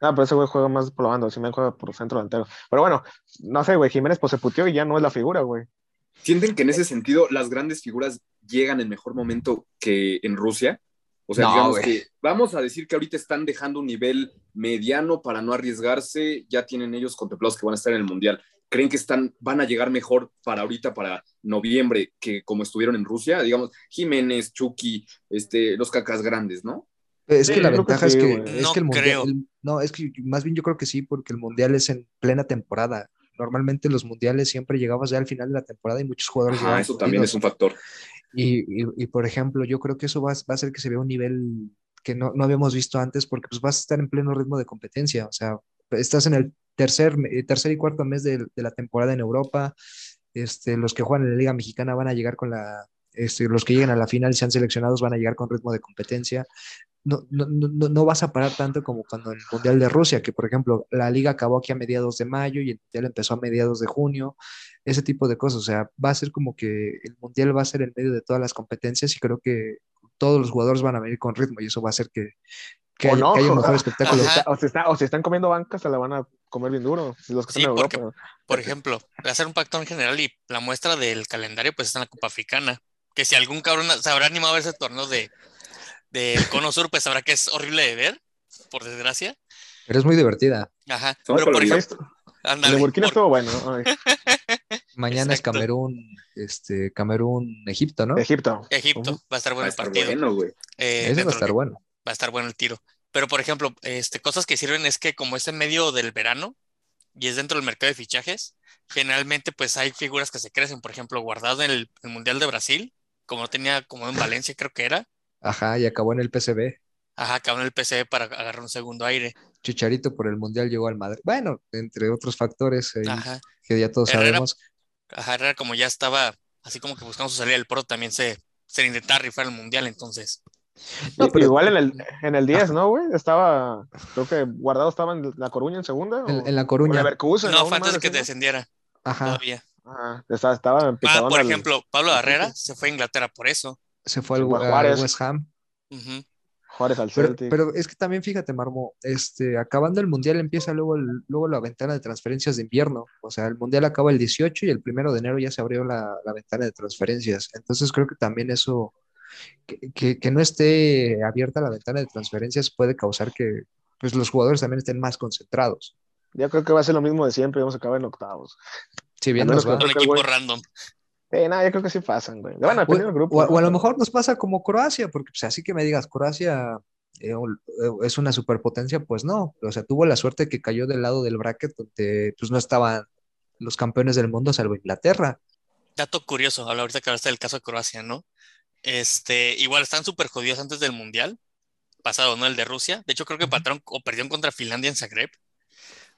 Ah, pero ese güey juega más por la banda, Osimhen juega por centro delantero, pero bueno, no sé, güey, Jiménez pues se puteó y ya no es la figura, güey, ¿Sienten que en ese sentido las grandes figuras llegan en mejor momento que en Rusia? O sea, No, digamos que vamos a decir que ahorita están dejando un nivel mediano para no arriesgarse, ya tienen ellos contemplados que van a estar en el Mundial. ¿Creen que están, van a llegar mejor para ahorita, para noviembre, que como estuvieron en Rusia? Digamos, Jiménez, Chucky, este, los cacas grandes, ¿no? Es Sí, que la que ventaja es que, es No que el mundial, creo. el- no, es que más bien yo creo que sí, porque el mundial es en plena temporada. Normalmente los mundiales siempre llegabas ya al final de la temporada y muchos jugadores llegaban eso también es un factor. Y, y- y, por ejemplo, yo creo que eso va, a- va a hacer que se vea un nivel que no, no habíamos visto antes, porque pues vas a estar en pleno ritmo de competencia. O sea, estás en el tercer, me- tercer y cuarto mes de, de la temporada en Europa. Este, los que juegan en la Liga Mexicana van a llegar con la, este, los que lleguen a la final y sean seleccionados van a llegar con ritmo de competencia. No, no, no, no- no vas a parar tanto como cuando el Mundial de Rusia, que por ejemplo la liga acabó aquí a mediados de mayo y el Mundial empezó a mediados de junio, ese tipo de cosas. O sea, va a ser como que el Mundial va a ser en medio de todas las competencias y creo que todos los jugadores van a venir con ritmo y eso va a hacer que, que O haya, no. que haya un mejor O espectáculo. Ajá. o, si está- o si están comiendo banca, se la van a comer bien duro, los que Sí, están en porque- Europa. Por ejemplo, hacer un pacto en general y la muestra del calendario pues está en la Copa Africana. Que si algún cabrón se habrá animado a ver ese torneo de del Cono Sur, pues sabrá que es horrible de ver, por desgracia. Pero es muy divertida. Ajá. Pero por ejemplo, El de ándale, Burkina por- estuvo bueno, ay, [LAUGHS] Mañana Exacto. es Camerún, este, Camerún, Egipto, ¿no? Egipto. Egipto va a estar Va bueno el estar partido. bueno, güey. eh, Ese va a estar bueno. va a estar bueno el tiro. Pero, por ejemplo, este, cosas que sirven es que como es en medio del verano y es dentro del mercado de fichajes, generalmente pues hay figuras que se crecen. Por ejemplo, guardado en el, el Mundial de Brasil, como no tenía como en Valencia creo que era, Ajá, y acabó en el PCB. ajá, acabó en el PCB para agarrar un segundo aire. Chicharito por el Mundial llegó al Madrid. Bueno, entre otros factores eh, Ajá. que ya todos Herrera- sabemos. Ajá, Herrera como ya estaba así como que buscando su salida del pro, también se, se intentaba rifar el mundial, entonces. No, pero- Igual en el, en el 10, ¿no, güey? Estaba, creo que Guardado estaba en La Coruña en segunda. En, o- en La Coruña. No, fue antes de que así, ¿no? descendiera Ajá. todavía. Ajá, estaba, estaba en Ah, por ejemplo, Pablo Herrera se fue a Inglaterra por eso. Se fue al, Juárez. West Ham. Juárez al Pero, Celtic. pero es que también fíjate, Marmo, este, acabando el Mundial empieza luego, el- luego la ventana de transferencias de invierno. O sea, el Mundial acaba el 18 y el primero de enero ya se abrió la, la ventana de transferencias. Entonces creo que también eso, que, que- que no esté abierta la ventana de transferencias puede causar que pues, los jugadores también estén más concentrados. Yo creo que va a ser lo mismo de siempre, vamos a acabar en octavos. Si bien nos va. que- Un equipo güey- random. Eh, nada, yo creo que sí pasan, güey. Bueno, O, del grupo. o a- ¿no? o a lo mejor nos pasa como Croacia, porque pues, así que me digas, Croacia eh, eh, es una superpotencia, pues no. O sea, tuvo la suerte que cayó del lado del bracket donde pues no estaban los campeones del mundo salvo Inglaterra. Dato curioso, habla ahorita que hablaste del caso de Croacia, ¿no? Este, igual están súper jodidos antes del Mundial, pasado, ¿no? El de Rusia. De hecho, creo que patrón o perdieron contra Finlandia en Zagreb,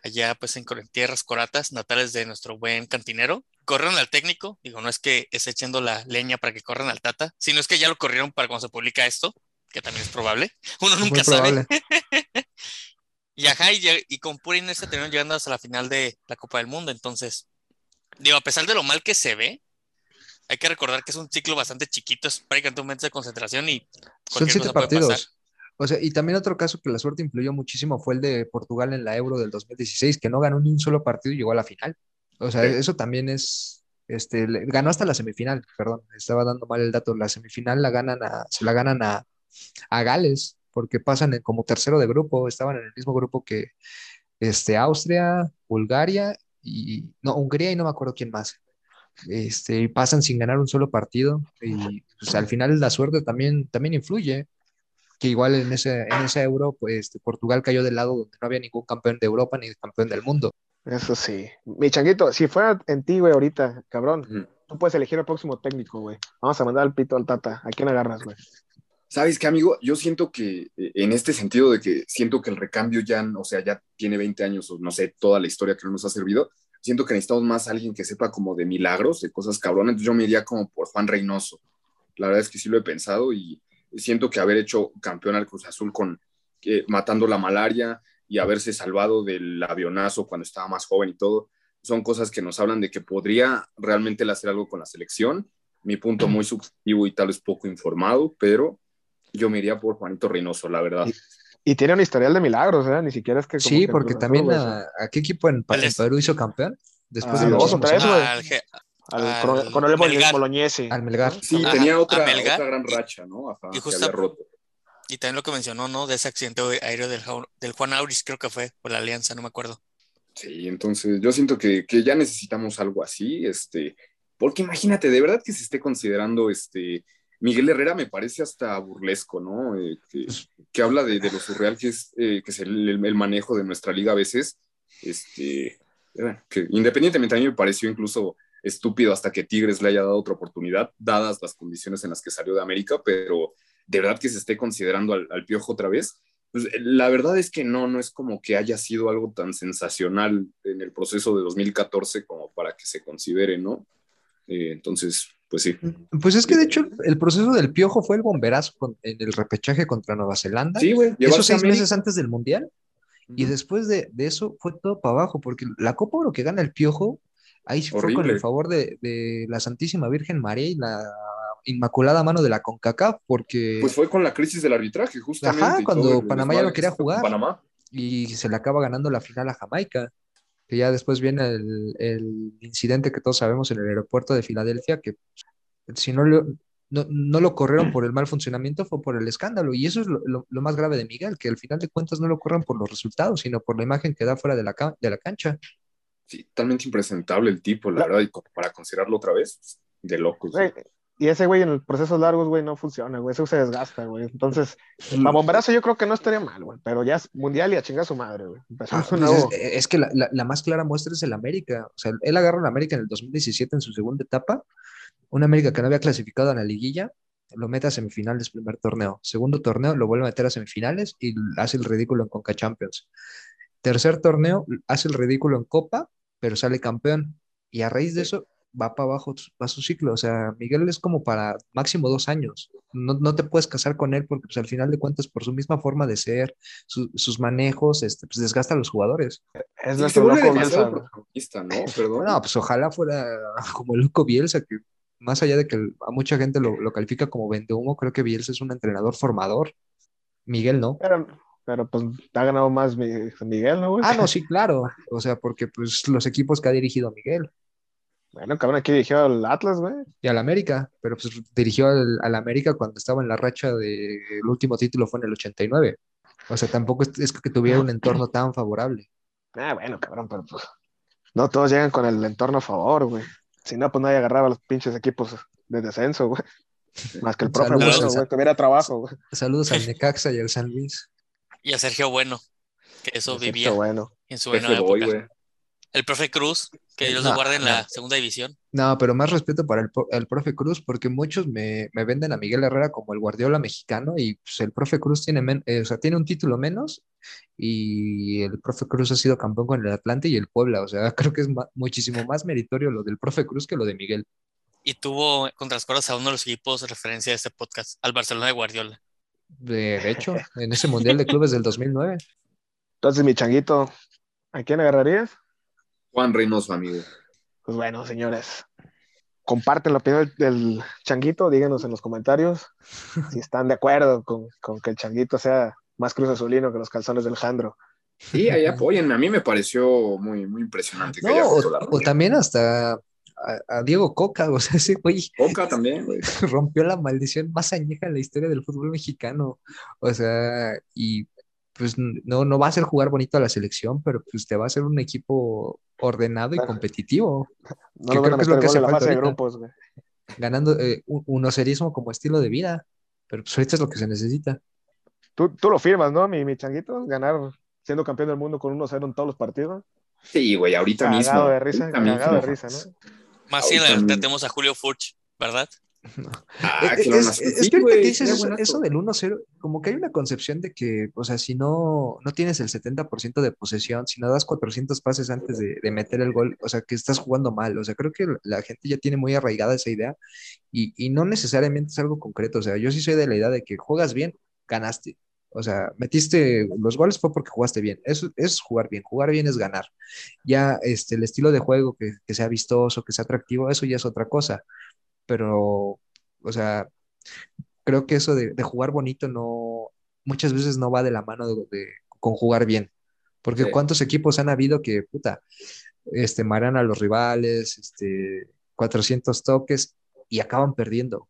allá pues en tierras coratas, natales de nuestro buen cantinero. Corrieron al técnico, digo, no es que esté echando la leña para que corran al Tata, sino es que ya lo corrieron para cuando se publica esto, que también es probable. [LAUGHS] Uno nunca sabe. [LAUGHS] Y ajá, y, con pura inercia terminaron llegando hasta la final de la Copa del Mundo. Entonces, digo, a pesar de lo mal que se ve, hay que recordar que es un ciclo bastante chiquito, es prácticamente un momento de concentración y Son siete cosa puede pasar. partidos. O sea, y también otro caso que la suerte influyó muchísimo fue el de Portugal en la Euro del 2016, que no ganó ni un solo partido y llegó a la final. O sea, Sí. eso también es, este, ganó hasta la semifinal, perdón, estaba dando mal el dato. La semifinal la ganan a, se la ganan a, a Gales, porque pasan en- como tercero de grupo, estaban en el mismo grupo que este, Austria, Bulgaria y, no, Hungría y no me acuerdo quién más. Este, pasan sin ganar un solo partido y pues, al final la suerte también, también influye que igual en ese, en ese euro, pues este, Portugal cayó del lado donde no había ningún campeón de Europa ni campeón del mundo. Eso sí. Mi changuito, si fuera en ti, güey, ahorita, cabrón, Ujú. tú puedes elegir al próximo técnico, güey. Vamos a mandar al pito al Tata. ¿A quién agarras, güey? ¿Sabes qué, amigo? Yo siento que eh, en este sentido de que siento que el recambio ya, o sea, ya tiene 20 años o no sé, toda la historia que no nos ha servido, siento que necesitamos más alguien que sepa como de milagros, de cosas cabronas. Entonces yo me iría como por Juan Reynoso. La verdad es que sí lo he pensado y siento que haber hecho campeón al Cruz Azul con eh, matando la malaria y haberse salvado del avionazo cuando estaba más joven y todo, son cosas que nos hablan de que podría realmente él hacer algo con la selección. Mi punto muy subjetivo y tal vez poco informado, pero yo me iría por Juanito Reynoso, la verdad. Y tiene un historial de milagros, ¿eh? Ni siquiera es que. como Sí, que porque también a, ¿a qué equipo en, Perú hizo campeón? Después Ah, de tres, güey. Al Al, con, el. Boloñese. Al Melgar. Sí, Ajá, tenía otra, otra gran racha, ¿no? Ajá, Y que justo- había roto. Y también lo que mencionó, ¿no? De ese accidente aéreo del, del Juan Auris, creo que fue, por la Alianza, no me acuerdo. Sí, entonces yo siento que, que ya necesitamos algo así, este, porque imagínate, de verdad que se esté considerando, este, Miguel Herrera me parece hasta burlesco, ¿no? Eh, que, que habla de, de lo surreal que es, eh, que es el, el manejo de nuestra liga a veces, este, bueno, que independientemente a mí me pareció incluso estúpido hasta que Tigres le haya dado otra oportunidad, dadas las condiciones en las que salió de América, pero de verdad que se esté considerando al, al Piojo otra vez. Pues, la verdad es que no, no es como que haya sido algo tan sensacional en el proceso de 2014 como para que se considere, ¿no? Eh, entonces, pues sí. Pues es que de hecho el, proceso del Piojo fue el bomberazo con- en el repechaje contra Nueva Zelanda. Sí, güey. Esos seis meses antes del Mundial. Y después de, de eso fue todo para abajo, porque la Copa Oro que gana el Piojo, ahí sí fue con el favor de, de la Santísima Virgen María y la Inmaculada Mano de la CONCACAF, porque Pues fue con la crisis del arbitraje, justamente. Ajá, y cuando Panamá ya no quería jugar. Panamá. y se le acaba ganando la final a Jamaica, que ya después viene el, el incidente que todos sabemos en el aeropuerto de Filadelfia, que si no lo, no, no lo corrieron por el mal funcionamiento fue por el escándalo, y eso es lo, lo- lo más grave de Miguel, que al final de cuentas no lo corren por los resultados, sino por la imagen que da fuera de la, de la cancha. Sí, totalmente impresentable el tipo, la La- verdad, y como para considerarlo otra vez, de locos. Y ese güey en los procesos largos, güey, no funciona, güey. Eso se desgasta, güey. Entonces, para bomberazo yo creo que no estaría mal, güey. Pero ya es mundial y a chingar a su madre, güey. Ah, un pues es, es que la, la- la más clara muestra es el América. O sea, él agarra el América en el 2017 en su segunda etapa, una América que no había clasificado a la liguilla, lo mete a semifinales primer torneo. Segundo torneo, lo vuelve a meter a semifinales y hace el ridículo en Conca Champions. Tercer torneo, hace el ridículo en Copa, pero sale campeón. Y a raíz de eso, va para abajo, va su ciclo. O sea, Miguel es como para máximo dos años. No, no te puedes casar con él porque pues, al final de cuentas, por su misma forma de ser, su- sus manejos, este, pues desgasta a los jugadores. Es Sí, nuestro se vuelve loco demasiado Bielsa. protagonista, ¿no? Perdón. No, pues ojalá fuera [LAUGHS] como el loco Bielsa, que más allá de que a mucha gente lo, lo califica como vendehumo, creo que Bielsa es un entrenador formador. Miguel no. Pero, pero pues ha ganado más mi- Miguel, ¿no, güey? Ah, no, [LAUGHS] sí, claro. O sea, porque pues los equipos que ha dirigido Miguel Bueno, cabrón, aquí dirigió al Atlas, güey. y al América, pero pues dirigió al, al América cuando estaba en la racha de el último título fue en el 89. O sea, tampoco es, es que tuviera un entorno tan favorable. Ah, bueno, cabrón, pero pues no todos llegan con el entorno a favor, güey. Si no, pues nadie agarraba a los pinches equipos de descenso, güey. Más que el profe Saludos, bueno, güey, tuviera trabajo, güey. Saludos al Necaxa y al San Luis. Y a Sergio Bueno, que eso vivía bueno. en su buena época. güey. El profe Cruz, que Dios No, lo guarde en la no. segunda división. No, pero más respeto para el, el profe Cruz, porque muchos me, me venden a Miguel Herrera como el Guardiola mexicano y pues, el profe Cruz tiene, men- eh, o sea, tiene un título menos y el profe Cruz ha sido campeón con el Atlante y el Puebla. O sea, [LAUGHS] creo que es ma- muchísimo más meritorio lo del profe Cruz que lo de Miguel. Y tuvo contra las cuerdas a uno de los equipos de referencia de este podcast, al Barcelona de Guardiola. De, de hecho, en ese Mundial de Clubes del 2009. Entonces, mi changuito, ¿a quién agarrarías? Juan Reynoso, amigo. Pues bueno, señores, comparten la opinión del, del changuito, díganos en los comentarios [LAUGHS] si están de acuerdo con, con que el changuito sea más cruz azulino que los calzones del Jandro. Sí, ahí apóyenme. A mí me pareció muy, muy impresionante que haya No, la o, o también hasta a, a Diego Coca, o sea, ese güey [LAUGHS] Boca también, güey. [LAUGHS] rompió la maldición más añeja en la historia del fútbol mexicano. O sea, y pues no, no va a ser jugar bonito a la selección, pero pues te va a hacer un equipo ordenado y competitivo, No Que lo creo que es lo que hace falta fase de grupos, güey. ganando eh, un un ocerismo como estilo de vida. Pero pues ahorita es lo que se necesita. Tú, tú lo firmas, ¿no, mi, mi changuito? Ganar siendo campeón del mundo con 1-0 en todos los partidos. Sí, güey, ahorita mismo. Cagado de risa, cagado de mismo. risa, ¿no? Más si mismo. tenemos a Julio Furch, ¿verdad? Ah, Eh, es, es Sí, que que dices eso, eso del 1-0, como que hay una concepción de que, o sea, si no, no tienes el 70% de posesión, si no das 400 pases antes de, de meter el gol, o sea, que estás jugando mal. O sea, creo que la gente ya tiene muy arraigada esa idea y, y no necesariamente es algo concreto. O sea, yo sí soy de la idea de que juegas bien, ganaste. O sea, metiste los goles fue porque jugaste bien. Eso es jugar bien. Jugar bien es ganar. Ya este, el estilo de juego que, que sea vistoso, que sea atractivo, eso ya es otra cosa. Pero, o sea, creo que eso de, de jugar bonito no, muchas veces no va de la mano de, de- con jugar bien. Porque Sí. cuántos equipos han habido que, puta, este, maran a los rivales, este, 400 toques y acaban perdiendo.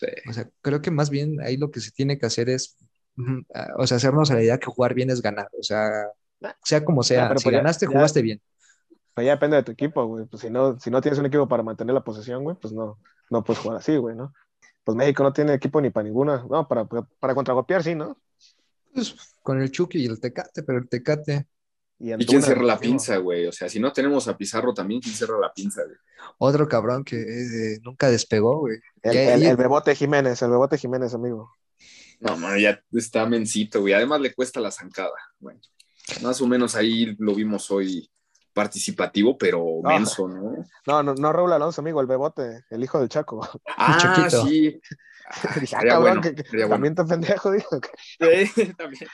Sí. O sea, creo que más bien ahí lo que se tiene que hacer es, ah, o sea, hacernos a la idea que jugar bien es ganar. O sea, sea como sea, pero si pues ganaste, ya- jugaste bien. Ya depende de tu equipo, güey. Pues si no, si no tienes un equipo para mantener la posesión, güey, pues no, no puedes jugar así, güey, ¿no? Pues México no tiene equipo ni para ninguna. No, para, para contragolpear, sí, ¿no? Pues, con el Chucky y el Tecate, pero el Tecate, ¿Y Antuna, quién cierra la pinza, güey? O sea, si no tenemos a Pizarro también, ¿quién cierra la pinza, güey? otro cabrón que eh, nunca despegó, güey. El, el- Bebote Jiménez, el Bebote Jiménez, amigo. No, man, ya está mencito, güey. Además le cuesta la zancada. Bueno, más o menos ahí lo vimos hoy participativo, pero No. menso, ¿no? No, no, no Raúl Alonso, amigo, el Bebote, el hijo del Chaco. Ah, Chaquito. sí. [LAUGHS] Dije, ah, cabrón, bueno, que, bueno. también te pendejo, digo. Sí, [LAUGHS] también.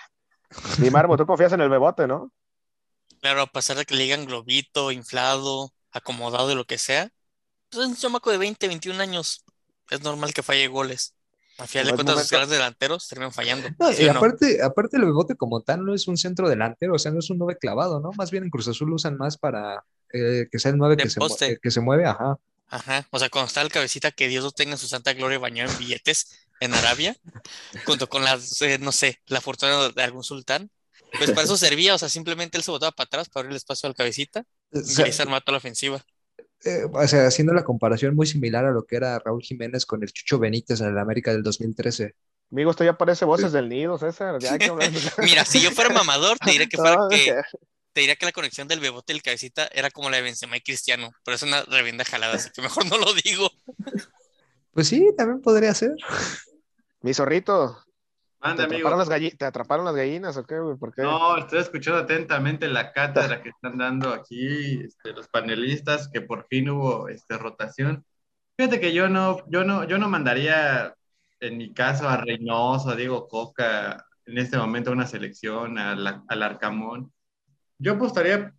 Mi Marmo, tú confías en el Bebote, ¿no? Claro, a pesar de que le digan globito, inflado, acomodado y lo que sea, pues es un chamaco de 20, 21 años. Es normal que falle goles. Al final de cuentas, los grandes delanteros terminan fallando. No, ¿sí y no? aparte, aparte el Bebote como tal no es un centro delantero, o sea, no es un 9 clavado, ¿no? Más bien en Cruz Azul lo usan más para eh, que sea el 9 De que se, eh, que se mueve, ajá. Ajá, o sea, cuando está el cabecita que Dios lo tenga en su santa gloria bañado en billetes en Arabia, junto con las, eh, no sé, la fortuna de algún sultán, pues para eso [LAUGHS] servía, o sea, simplemente él se botaba para atrás para abrir el espacio al cabecita O y sea, ahí se armaba toda la ofensiva. Eh, o sea, haciendo la comparación muy similar a lo que era Raúl Jiménez con el Chucho Benítez en el América del 2013. Amigo, esto ya parece voces del nido, César. Ya hay que hablar. [LAUGHS] Mira, si yo fuera mamador, te diré que [LAUGHS] fuera que, te diría que la conexión del bebote y el cabecita era como la de Benzema y Cristiano, pero es una revienda jalada, así que mejor no lo digo. Pues sí, también podría ser. Mi zorrito, ¿te amigo. atraparon, las galli- ¿te atraparon las gallinas o qué, güey? ¿Por qué? No, estoy escuchando atentamente la cátedra que están dando aquí este, los panelistas, que por fin hubo este, rotación. Fíjate que yo no, yo no, yo no mandaría, en mi caso, a Reynoso, a Diego Coca, en este momento a una selección, a la- al Arcamón. Yo apostaría,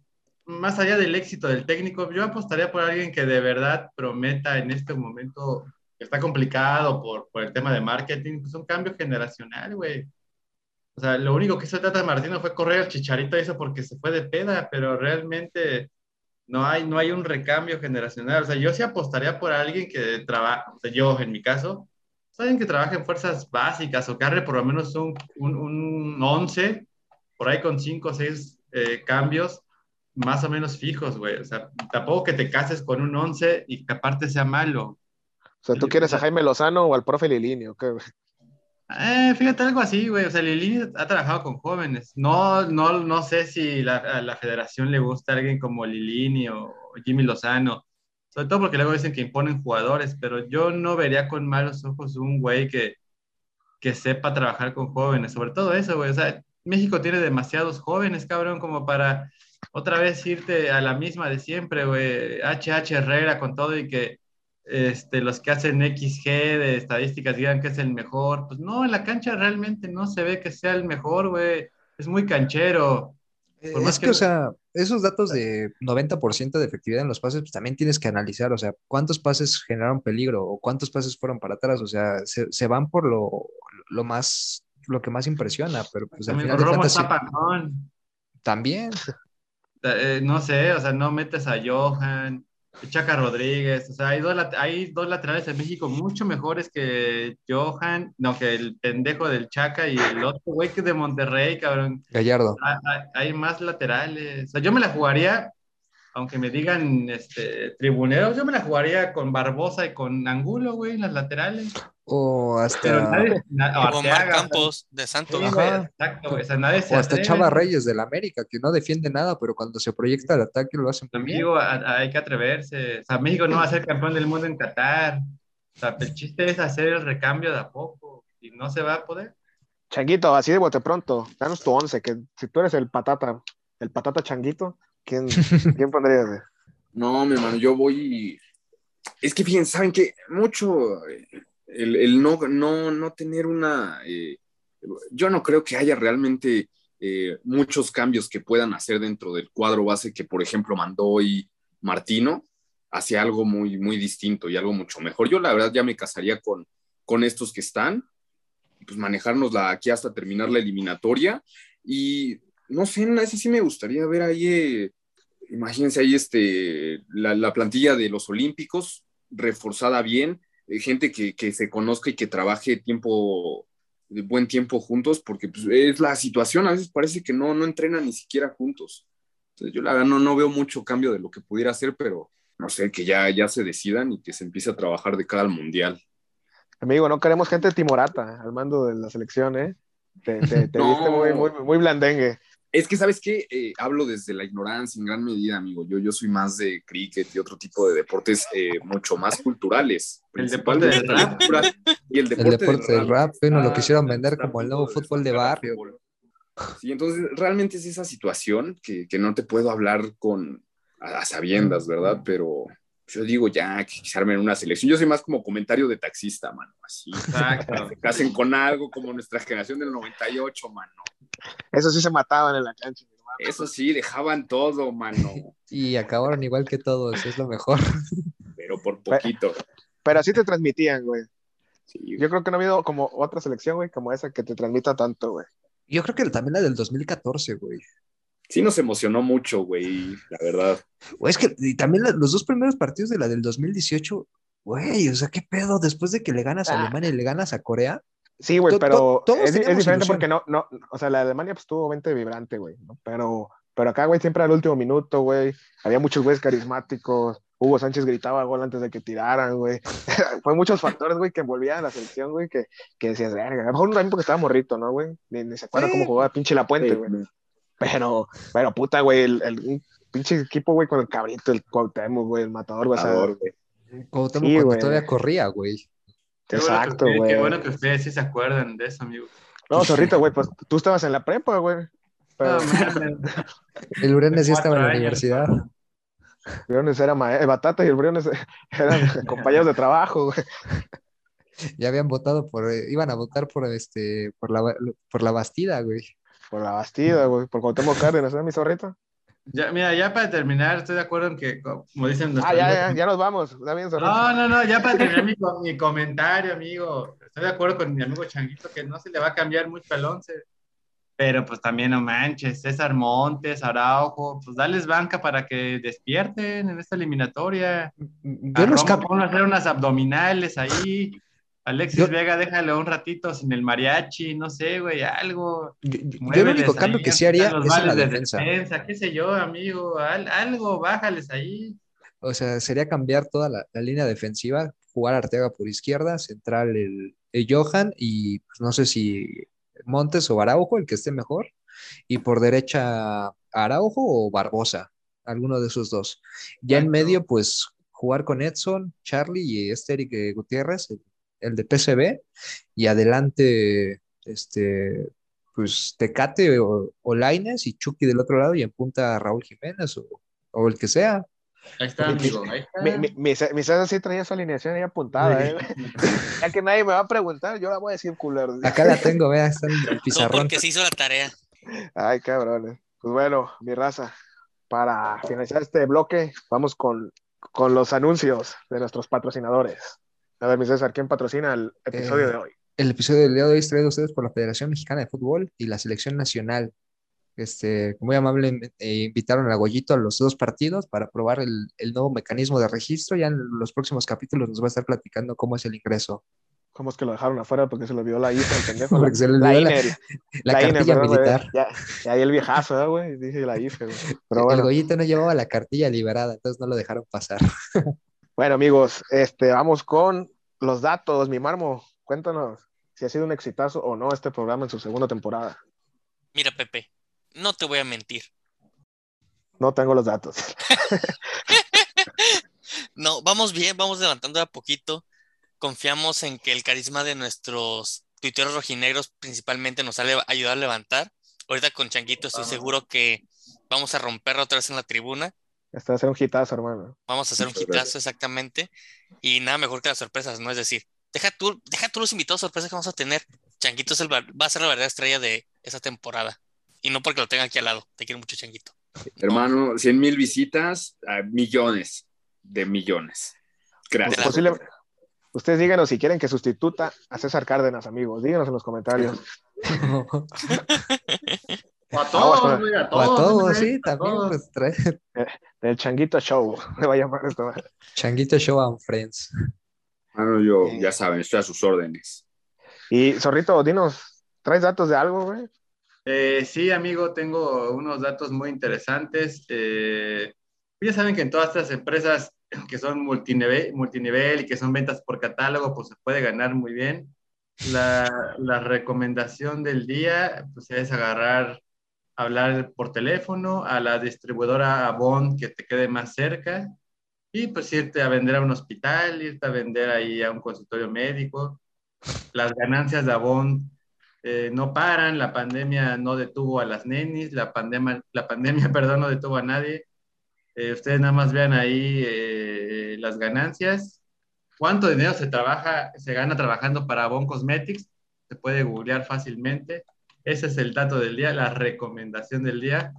más allá del éxito del técnico, yo apostaría por alguien que de verdad prometa en este momento, está complicado por, por el tema de marketing, pues un cambio generacional, güey. O sea, lo único que hizo Tata Martino fue correr al Chicharito, eso porque se fue de peda, pero realmente no hay, no hay un recambio generacional. O sea, yo sí apostaría por alguien que trabaja, o sea, yo en mi caso, pues, alguien que trabaje en fuerzas básicas o carre por lo menos un, un, un 11, por ahí con 5 o 6 cambios más o menos fijos, güey. O sea, tampoco que te cases con un 11 y que aparte sea malo. O sea, ¿tú quieres a Jaime Lozano o al profe Lilini o qué, güey? Eh, fíjate algo así, güey. O sea, Lili ha trabajado con jóvenes. No, no, no sé si la, a la federación le gusta alguien como Lilini o Jimmy Lozano. Sobre todo porque luego dicen que imponen jugadores, pero yo no vería con malos ojos un güey que, que sepa trabajar con jóvenes. Sobre todo eso, güey. O sea, México tiene demasiados jóvenes, cabrón, como para otra vez irte a la misma de siempre, güey. HH Herrera con todo y que este, los que hacen XG de estadísticas digan que es el mejor. Pues no, en la cancha realmente no se ve que sea el mejor, güey. Es muy canchero. Por más Es que, que- o sea, esos datos de 90% de efectividad en los pases, pues también tienes que analizar, o sea, cuántos pases generaron peligro o cuántos pases fueron para atrás, o sea, se, se van por lo, lo más, lo que más impresiona, pero pues al También final de también. Eh, no sé, o sea, no metes a Johan, Chaca Rodríguez, o sea, hay dos, hay dos laterales en México mucho mejores que Johan, no, que el pendejo del Chaca y el otro güey que es de Monterrey, cabrón. Gallardo. Hay, hay- hay más laterales. O sea, yo me la jugaría, aunque me digan este, tribuneros, yo me la jugaría con Barbosa y con Angulo, güey, en las laterales. O Pero hasta, nadie, na- o Arteaga, Campos de Sí, Santos. güey, Ajá. exacto, güey, o sea, nadie se o hasta. Chava Reyes del América, que no defiende nada, pero cuando se proyecta el ataque lo hace muy bien. Amigo, a- a- hay que atreverse. O sea, México no va a ser campeón del mundo en Qatar. O sea, el chiste es hacer el recambio de a poco y no se va a poder. Changuito, así de bote pronto, danos tu once, que si tú eres el patata, el patata changuito, ¿quién, [LAUGHS] ¿quién pondrías? güey? No, mi hermano, yo voy. Es que fíjense, ¿saben qué? Mucho eh, el, el no, no, no tener una. eh, yo no creo que haya realmente eh, muchos cambios que puedan hacer dentro del cuadro base que, por ejemplo, mandó hoy Martino hacia algo muy, muy distinto y algo mucho mejor. Yo, la verdad, ya me casaría con, con estos que están, pues manejárnosla aquí hasta terminar la eliminatoria. Y no sé, en ese sí me gustaría ver ahí. eh, imagínense ahí este, la, la plantilla de los Olímpicos reforzada bien, eh, gente que, que se conozca y que trabaje tiempo, de buen tiempo juntos, porque pues, es la situación, a veces parece que no, no entrenan ni siquiera juntos. Entonces, yo la verdad no, no veo mucho cambio de lo que pudiera hacer, pero no sé, que ya, ya se decidan y que se empiece a trabajar de cara al Mundial. Amigo, no queremos gente timorata al mando de la selección, ¿eh? Te, te, te [LAUGHS] No. viste muy, muy, muy blandengue. Es que, ¿sabes qué? Eh, hablo desde la ignorancia en gran medida, amigo. Yo, yo soy más de cricket y otro tipo de deportes eh, mucho más culturales. El deporte del rap. Y el El deporte, deporte del rap, bueno, lo Ah, quisieron vender como el nuevo fútbol de barrio. Sí, entonces realmente es esa situación que, que no te puedo hablar con a, a sabiendas, ¿verdad? Pero yo digo ya que se armen una selección. Yo soy más como comentario de taxista, mano. Así. Exacto. Se casen con algo como nuestra generación del 98, mano. Eso sí se mataban en la cancha, mi hermano. Eso sí, dejaban todo, mano. Y acabaron igual que todos, es lo mejor. Pero por poquito. Pero así te transmitían, güey. Sí, Yo creo que no ha habido como otra selección, güey, como esa que te transmita tanto, güey. Yo creo que también la del 2014, güey. Sí nos emocionó mucho, güey, la verdad. Güey, es que y también la- los dos primeros partidos de la del 2018, güey, o sea, qué pedo, después de que le ganas a Ah. Alemania y le ganas a Corea. Sí, güey, To- pero to- todos es, diferente ilusión. porque no, no, o sea, la de Alemania pues estuvo 20 vibrante, güey, ¿no? Pero, pero acá, güey, siempre al último minuto, güey, había muchos güeyes carismáticos, Hugo Sánchez gritaba gol antes de que tiraran, güey. [LAUGHS] Fue muchos factores, güey, que envolvían a la selección, güey, que, que decías, verga, a lo mejor también porque estaba morrito, ¿no, güey? Ni, ni se acuerda Sí. cómo jugaba pinche La Puente, güey. Pero, pero puta, güey, el, el pinche equipo, güey, con el cabrito, el Cuauhtémoc, güey, el matador, güey, Matador, güey. Cuauhtémoc Sí, cuando güey. todavía corría, güey. Qué bueno que Exacto, güey. Qué bueno que ustedes sí se acuerdan de eso, amigo. No, zorrito, güey, pues tú estabas en la prepa, güey. Pero No, mames. [LAUGHS] El Urenes ya estaba en la años, universidad. Briones era ma- el Batata y el Briones [LAUGHS] eran [LAUGHS] compañeros de trabajo, güey. Ya habían votado por, eh, iban a votar por este, por la, por la Bastida, güey. Por la Bastida, güey. Por Cuauhtémoc Cárdenas, ¿eh, mi zorrito? Ya, mira, ya para terminar, estoy de acuerdo en que, como dicen Ah, ya, ya, ya nos vamos. Está bien. No, no, no, ya para terminar mi, mi comentario, amigo. Estoy de acuerdo con mi amigo Changuito que no se le va a cambiar mucho al once. Pero pues también no manches, César Montes, Araujo, pues dales banca para que despierten en esta eliminatoria. Yo A los ponlo a hacer unas abdominales ahí. Alexis Yo- Vega, déjale un ratito sin el mariachi, no sé, güey, algo. yo, yo- yo el único cambio ahí, que sí haría es en la defensa. defensa, qué sé yo, amigo, al- algo, bájales ahí. O sea, sería cambiar toda la, la línea defensiva, jugar Arteaga por izquierda, central el, el Johan y pues, no sé si Montes o Araujo, el que esté mejor, y por derecha Araujo o Barbosa, alguno de esos dos. Ya en medio, pues jugar con Edson, Charlie y este Eric eh, Gutiérrez, el, el de PCB, y adelante, este, pues Tecate o, o Lainez y Chucky del otro lado y en punta Raúl Jiménez o, o el que sea. Ahí está, Mi- amigo, ahí está. Mi, mi, mi, Ce- mi César sí traía su alineación ahí apuntada, ¿eh? [LAUGHS] Ya que nadie me va a preguntar, yo la voy a decir culero. Acá la tengo, vea, está en el pizarrón. porque se hizo la tarea. Ay, cabrones. Pues bueno, mi raza, para finalizar este bloque, vamos con, con los anuncios de nuestros patrocinadores. A ver, mi César, ¿quién patrocina el episodio Eh, de hoy? El episodio del día de hoy es traído a ustedes por la Federación Mexicana de Fútbol y la Selección Nacional. Este, muy amablemente eh, invitaron a Goyito a los dos partidos para probar el, el nuevo mecanismo de registro. Ya en los próximos capítulos nos va a estar platicando cómo es el ingreso. ¿Cómo es que lo dejaron afuera? Porque se le olvidó la IFE, el [LAUGHS] pendejo. Porque se le la, olvidó la, la la INE, cartilla güey. militar. Ya, ya ahí el viejazo, ¿eh, güey? Dije la IFE. [LAUGHS] Pero El bueno, Goyito no llevaba la cartilla liberada, entonces no lo dejaron pasar. [LAUGHS] bueno, amigos, este, vamos con los datos. Mi Marmo, cuéntanos si ha sido un exitazo o no este programa en su segunda temporada. Mira, Pepe, no te voy a mentir. No tengo los datos. [LAUGHS] No, vamos bien, vamos levantando de a poquito. Confiamos en que el carisma de nuestros tuiteros rojinegros principalmente nos ha ayudado a levantar. Ahorita con Changuito estoy seguro que vamos a romperla otra vez en la tribuna. Este va a ser un hitazo, hermano. Vamos a hacer un Muchas hitazo gracias. exactamente. Y nada mejor que las sorpresas, ¿no? Es decir, deja tú, deja tú los invitados sorpresas que vamos a tener. Changuito es el, va a ser la verdadera estrella de esa temporada. Y no porque lo tenga aquí al lado. Te quiero mucho, Changuito. Hermano, 100 mil visitas, a millones de millones. Gracias. Posible- Ustedes díganos si quieren que sustituta a César Cárdenas, amigos. Díganos en los comentarios. [LAUGHS] O a [LAUGHS] todos, con- güey, a O todos. a todos, sí, a también, todos. pues trae [LAUGHS] Del Changuito Show. [LAUGHS] Me va a llamar esto. Changuito Show and Friends. Hermano, yo, ya saben, estoy a sus órdenes. Y Zorrito, dinos, ¿traes datos de algo, güey? Eh, sí, amigo, tengo unos datos muy interesantes. Eh, ya saben que en todas estas empresas que son multinivel, multinivel y que son ventas por catálogo, pues se puede ganar muy bien. La, la recomendación del día pues, es agarrar, hablar por teléfono a la distribuidora Avon que te quede más cerca y pues irte a vender a un hospital, irte a vender ahí a un consultorio médico. Las ganancias de Avon eh, no paran, la pandemia no detuvo a las nenis, la pandemia, la pandemia, [LAUGHS] perdón, no detuvo a nadie. Eh, ustedes nada más vean ahí eh, las ganancias. ¿Cuánto dinero se trabaja, se gana trabajando para Avon Cosmetics? Se puede googlear fácilmente. Ese es el dato del día, la recomendación del día.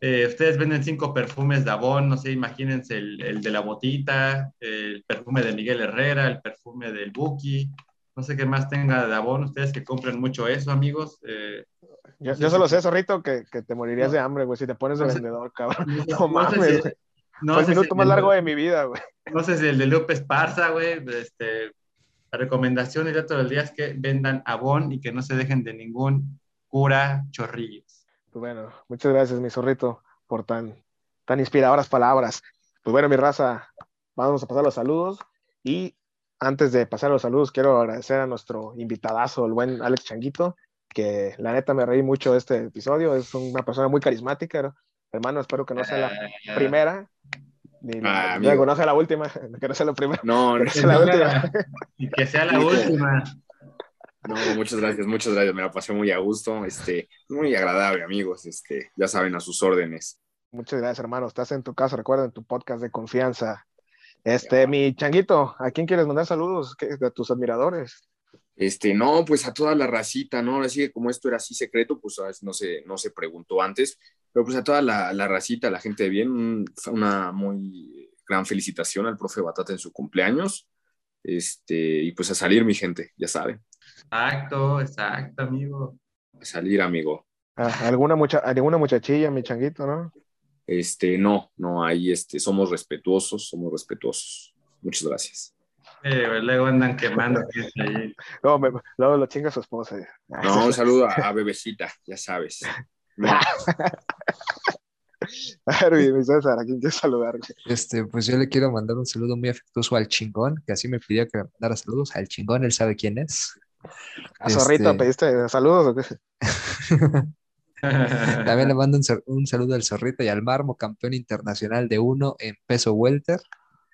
Eh, ustedes venden cinco perfumes de Avon, no sé, imagínense el, el de la botita, el perfume de Miguel Herrera, el perfume del Buki, no sé qué más tenga de Avon, ustedes que compran mucho eso, amigos. Eh, Yo, yo solo sé, Zorrito, que, que te morirías No. de hambre, güey, si te pones de No vendedor, cabrón. [LAUGHS] no no sé mames, si- Fue el minuto si- más largo de mi vida, güey. No sé si el de Lupe Esparza, güey, este, la recomendación y dato del día es que vendan Avon y que no se dejen de ningún cura chorrillos. Pues bueno, muchas gracias, mi Zorrito, por tan, tan inspiradoras palabras. Pues bueno, mi raza, vamos a pasar los saludos. Y antes de pasar los saludos, quiero agradecer a nuestro invitadazo, el buen Alex Changuito, que la neta me reí mucho de este episodio. Es una persona muy carismática. Hermano, espero que no sea la primera. Ni Ah, la, amigo. luego, no sea la última, [LAUGHS] que no sea la primera. No, Que no, sea la última. Que sea la última. No, muchas gracias, muchas gracias. Me la pasé muy a gusto. Este, muy agradable, amigos. Este, ya saben, a sus órdenes. Muchas gracias, hermano. Estás en tu casa, recuerda, en tu podcast de confianza. Este, mi changuito, ¿a quién quieres mandar saludos? ¿Qué- De tus admiradores. Este, no, pues a toda la racita, ¿no? Así que como esto era así secreto, pues ah, no se, no se preguntó antes, pero pues a toda la, la racita, la gente de bien, un- una muy gran felicitación al profe Batata en su cumpleaños. Este, y pues a salir, mi gente, ya saben, Exacto, exacto, amigo. a salir, amigo. Ah, ¿Alguna, mucha, alguna muchachilla, mi changuito, no? Este, no, no, ahí este, somos respetuosos, somos respetuosos. Muchas gracias. Luego andan quemando ahí. [LAUGHS] Luego, me- luego lo chinga su esposa. No, un saludo a, a Bebecita, ya sabes. [LAUGHS] A ver, mi, mi César, ¿a quién quieres saludar? Este, pues yo le quiero mandar un saludo muy afectuoso al chingón, que así me pidió que le mandara saludos. Al chingón, él sabe quién es. A Zorrito, Este, ¿pediste saludos o qué? [LAUGHS] También le mando un, un saludo al Zorrito y al Marmo, campeón internacional de uno en peso welter.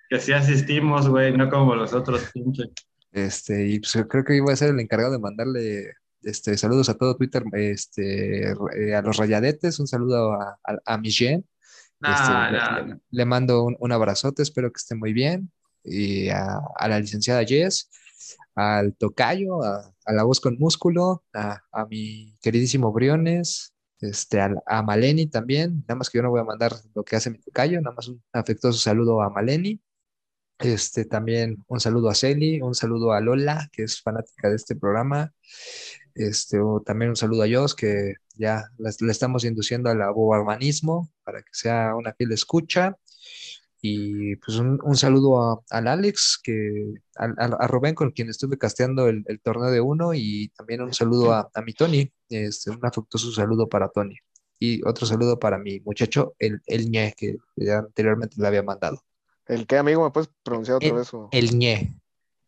Que sí asistimos, güey, no como los otros pinches. Este, y pues creo que iba a ser el encargado de mandarle este, saludos a todo Twitter, este, eh, a los rayadetes, un saludo a, a, a mi Jen. No, Este, no, le, le mando un, un abrazote, espero que esté muy bien. Y a, a la licenciada Jess, al Tocayo, a, la voz con músculo, a, a mi queridísimo Briones, este, a, Maleni también. Nada más que yo no voy a mandar lo que hace mi Tocayo, nada más un afectuoso saludo a Maleni. Este, también un saludo a Celi, un saludo a Lola, que es fanática de este programa. Este, o también un saludo a Jos, que ya le estamos induciendo al bobarmanismo para que sea una fiel escucha. Y pues un, un saludo a- al Alex, que, al- al- a, Rubén, con quien estuve casteando el, el torneo de uno, y también un saludo a, a mi Tony, este, un afectuoso saludo para Tony. Y otro saludo para mi muchacho, el, el ñe, que ya anteriormente le había mandado. ¿El qué, amigo? ¿Me puedes pronunciar otra El- vez? su- El ñe,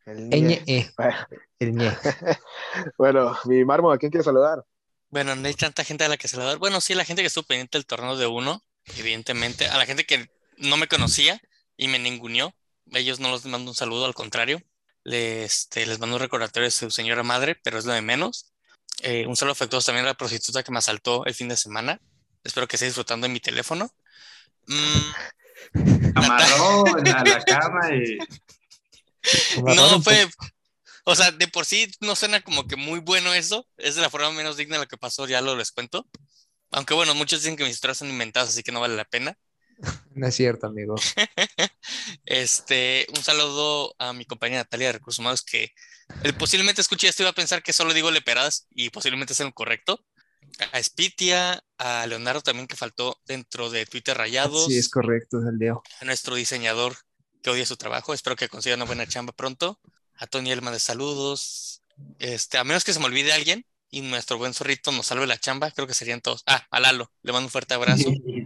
El ñe. Bueno, el ñe. [LAUGHS] [LAUGHS] Bueno, mi Marmo, ¿a quién quieres saludar? Bueno, no hay tanta gente a la que saludar. Bueno, sí, la gente que estuvo pendiente del torneo de uno, evidentemente. A la gente que no me conocía y me ninguneó. Ellos no los mando un saludo, al contrario. Les, este, les mando un recordatorio de su señora madre, pero es lo de menos. Eh, un saludo afectuoso también a la prostituta que me asaltó el fin de semana. Espero que esté disfrutando de mi teléfono. Mm, Amarró a la [LAUGHS] cama y No, fue. O sea, de por sí no suena como que muy bueno eso. Es de la forma menos digna de lo que pasó, ya lo les cuento. Aunque bueno, muchos dicen que mis historias son inventadas, así que no vale la pena. [LAUGHS] No es cierto, amigo. [LAUGHS] Este, un saludo a mi compañera Natalia de Recursos Humanos que eh, posiblemente escuche esto y va a pensar que solo digo leperadas y posiblemente sea lo correcto. A Spitia, a Leonardo también que faltó dentro de Twitter Rayados. Sí, es correcto, es el Leo. a nuestro diseñador que odia su trabajo. Espero que consiga una buena chamba pronto. A Tony Elma de saludos. Este, a menos que se me olvide alguien y nuestro buen zorrito nos salve la chamba, creo que serían todos. Ah, a Lalo, le mando un fuerte abrazo. [LAUGHS]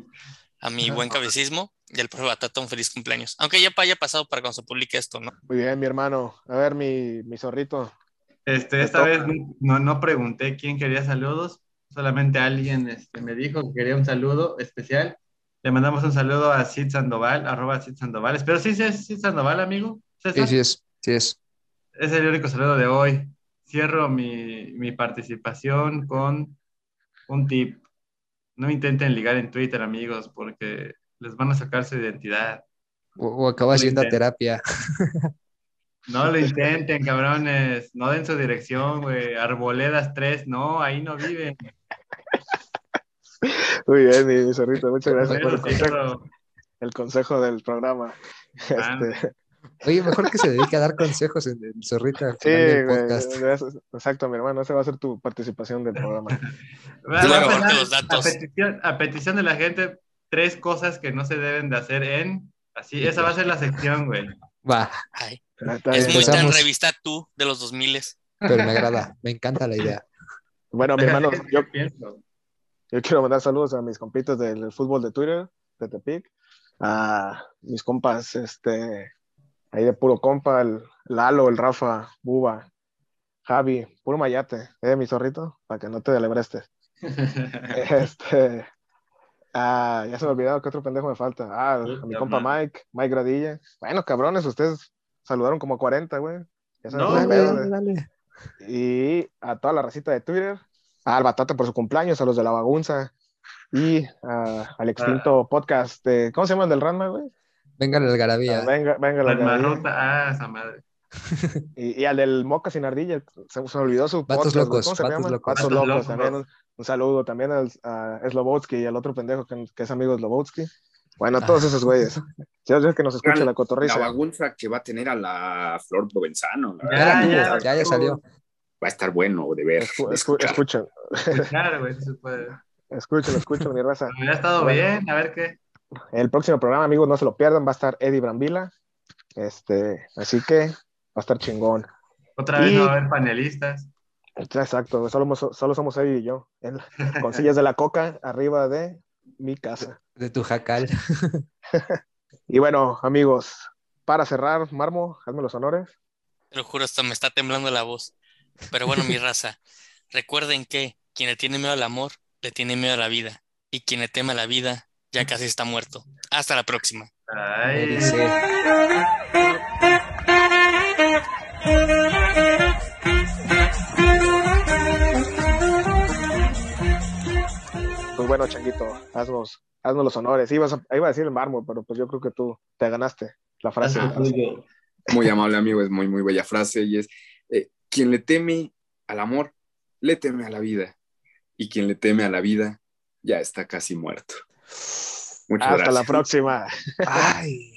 A mi buen cabecismo y al profe Batata un feliz cumpleaños. Aunque ya haya pasado para cuando se publique esto, ¿no? Muy bien, mi hermano. A ver, mi, mi zorrito. Este, esta vez no, no pregunté quién quería saludos, solamente alguien este, me dijo que quería un saludo especial. Le mandamos un saludo a Sid Sandoval, arroba Sid Sandoval. Espero sí es Sid Sandoval, amigo. ¿César? Sí, sí es, sí es. Es el único saludo de hoy. Cierro mi, mi participación con un tip. No intenten ligar en Twitter, amigos, porque les van a sacar su identidad. O, o acabas yendo a terapia. No lo [LAUGHS] intenten, cabrones. No den su dirección, güey. Arboledas 3, no, ahí no viven. Muy bien, mi, mi zorrito. Muchas gracias por el consejo, el consejo del programa. Ah. Este, Oye, mejor que se dedique a dar consejos en el zorrito al sí, güey, podcast. gracias. exacto, mi hermano. Esa va a ser tu participación del programa. Bueno, Claro, pues, aparte a- los datos. A petición, a petición de la gente, tres cosas que no se deben de hacer en. Así, esa va a ser la sección, güey. Va, Ay, es muy tan revista tú de los 2000 pero me agrada, me encanta la idea. Bueno, mi hermano, yo, pienso. yo quiero mandar saludos a mis compitas del fútbol de Twitter, de Tepic, a mis compas, este, ahí de puro compa, el Lalo, el Rafa, Buba, Javi, puro mayate, eh, mi zorrito, para que no te delebrestes. [LAUGHS] Este, Ah, ya se me olvidó que otro pendejo me falta. Ah, a mi compa. Mike, Mike Gradilla. Bueno, cabrones, ustedes saludaron como 40, güey. Ya No, Dale, dale. Y a toda la racita de Twitter. Al Batata por su cumpleaños, a los de la bagunza. Y ah, al extinto podcast de. ¿Cómo se llama el del Ranma, güey? Venga la algarabía. Ah, venga, venga, la La algarabía. ah, esa madre. Y, y al del Moca sin ardilla, se, se me olvidó su güey. locos, ¿Cómo se vatos llama? locos. Vatos locos, locos. también. Un, un saludo también al, a Slobotsky y al otro pendejo que, que es amigo de Slobotsky. Bueno, a todos esos güeyes. Si es que nos escucha la La cotorriza. bagunza que va a tener a la Flor Provenzano. la Ya, Ya, ya, ya, salió. Va a estar bueno de ver. Escu- de escu- escuchar. escuchen, Claro, güey, se puede. [LAUGHS] escuchen, escuchen, mi raza. Ha estado bien, a ver qué. El próximo programa, amigos, no se lo pierdan, va a estar Eddie Brambila. Este, así que va a estar chingón. Otra vez Y- no va a haber panelistas. Exacto, solo, somos- solo somos Eddie y yo. En- con sillas de la coca arriba de mi casa. De tu jacal. [LAUGHS] Y bueno, amigos, para cerrar, Marmo, hazme los honores. Te lo juro, hasta me está temblando la voz. Pero bueno, mi raza, recuerden que quien le tiene miedo al amor, le tiene miedo a la vida. Y quien le teme a la vida, ya casi está muerto. Hasta la próxima. Ay, Pues bueno, Changuito, haznos, haznos los honores. Ibas a- iba a decir el mármol, pero pues yo creo que tú te ganaste la frase. Muy amable amigo, es muy, muy bella frase y es, eh, quien le teme al amor, le teme a la vida. Y quien le teme a la vida, ya está casi muerto. Muchas Hasta la próxima. ay.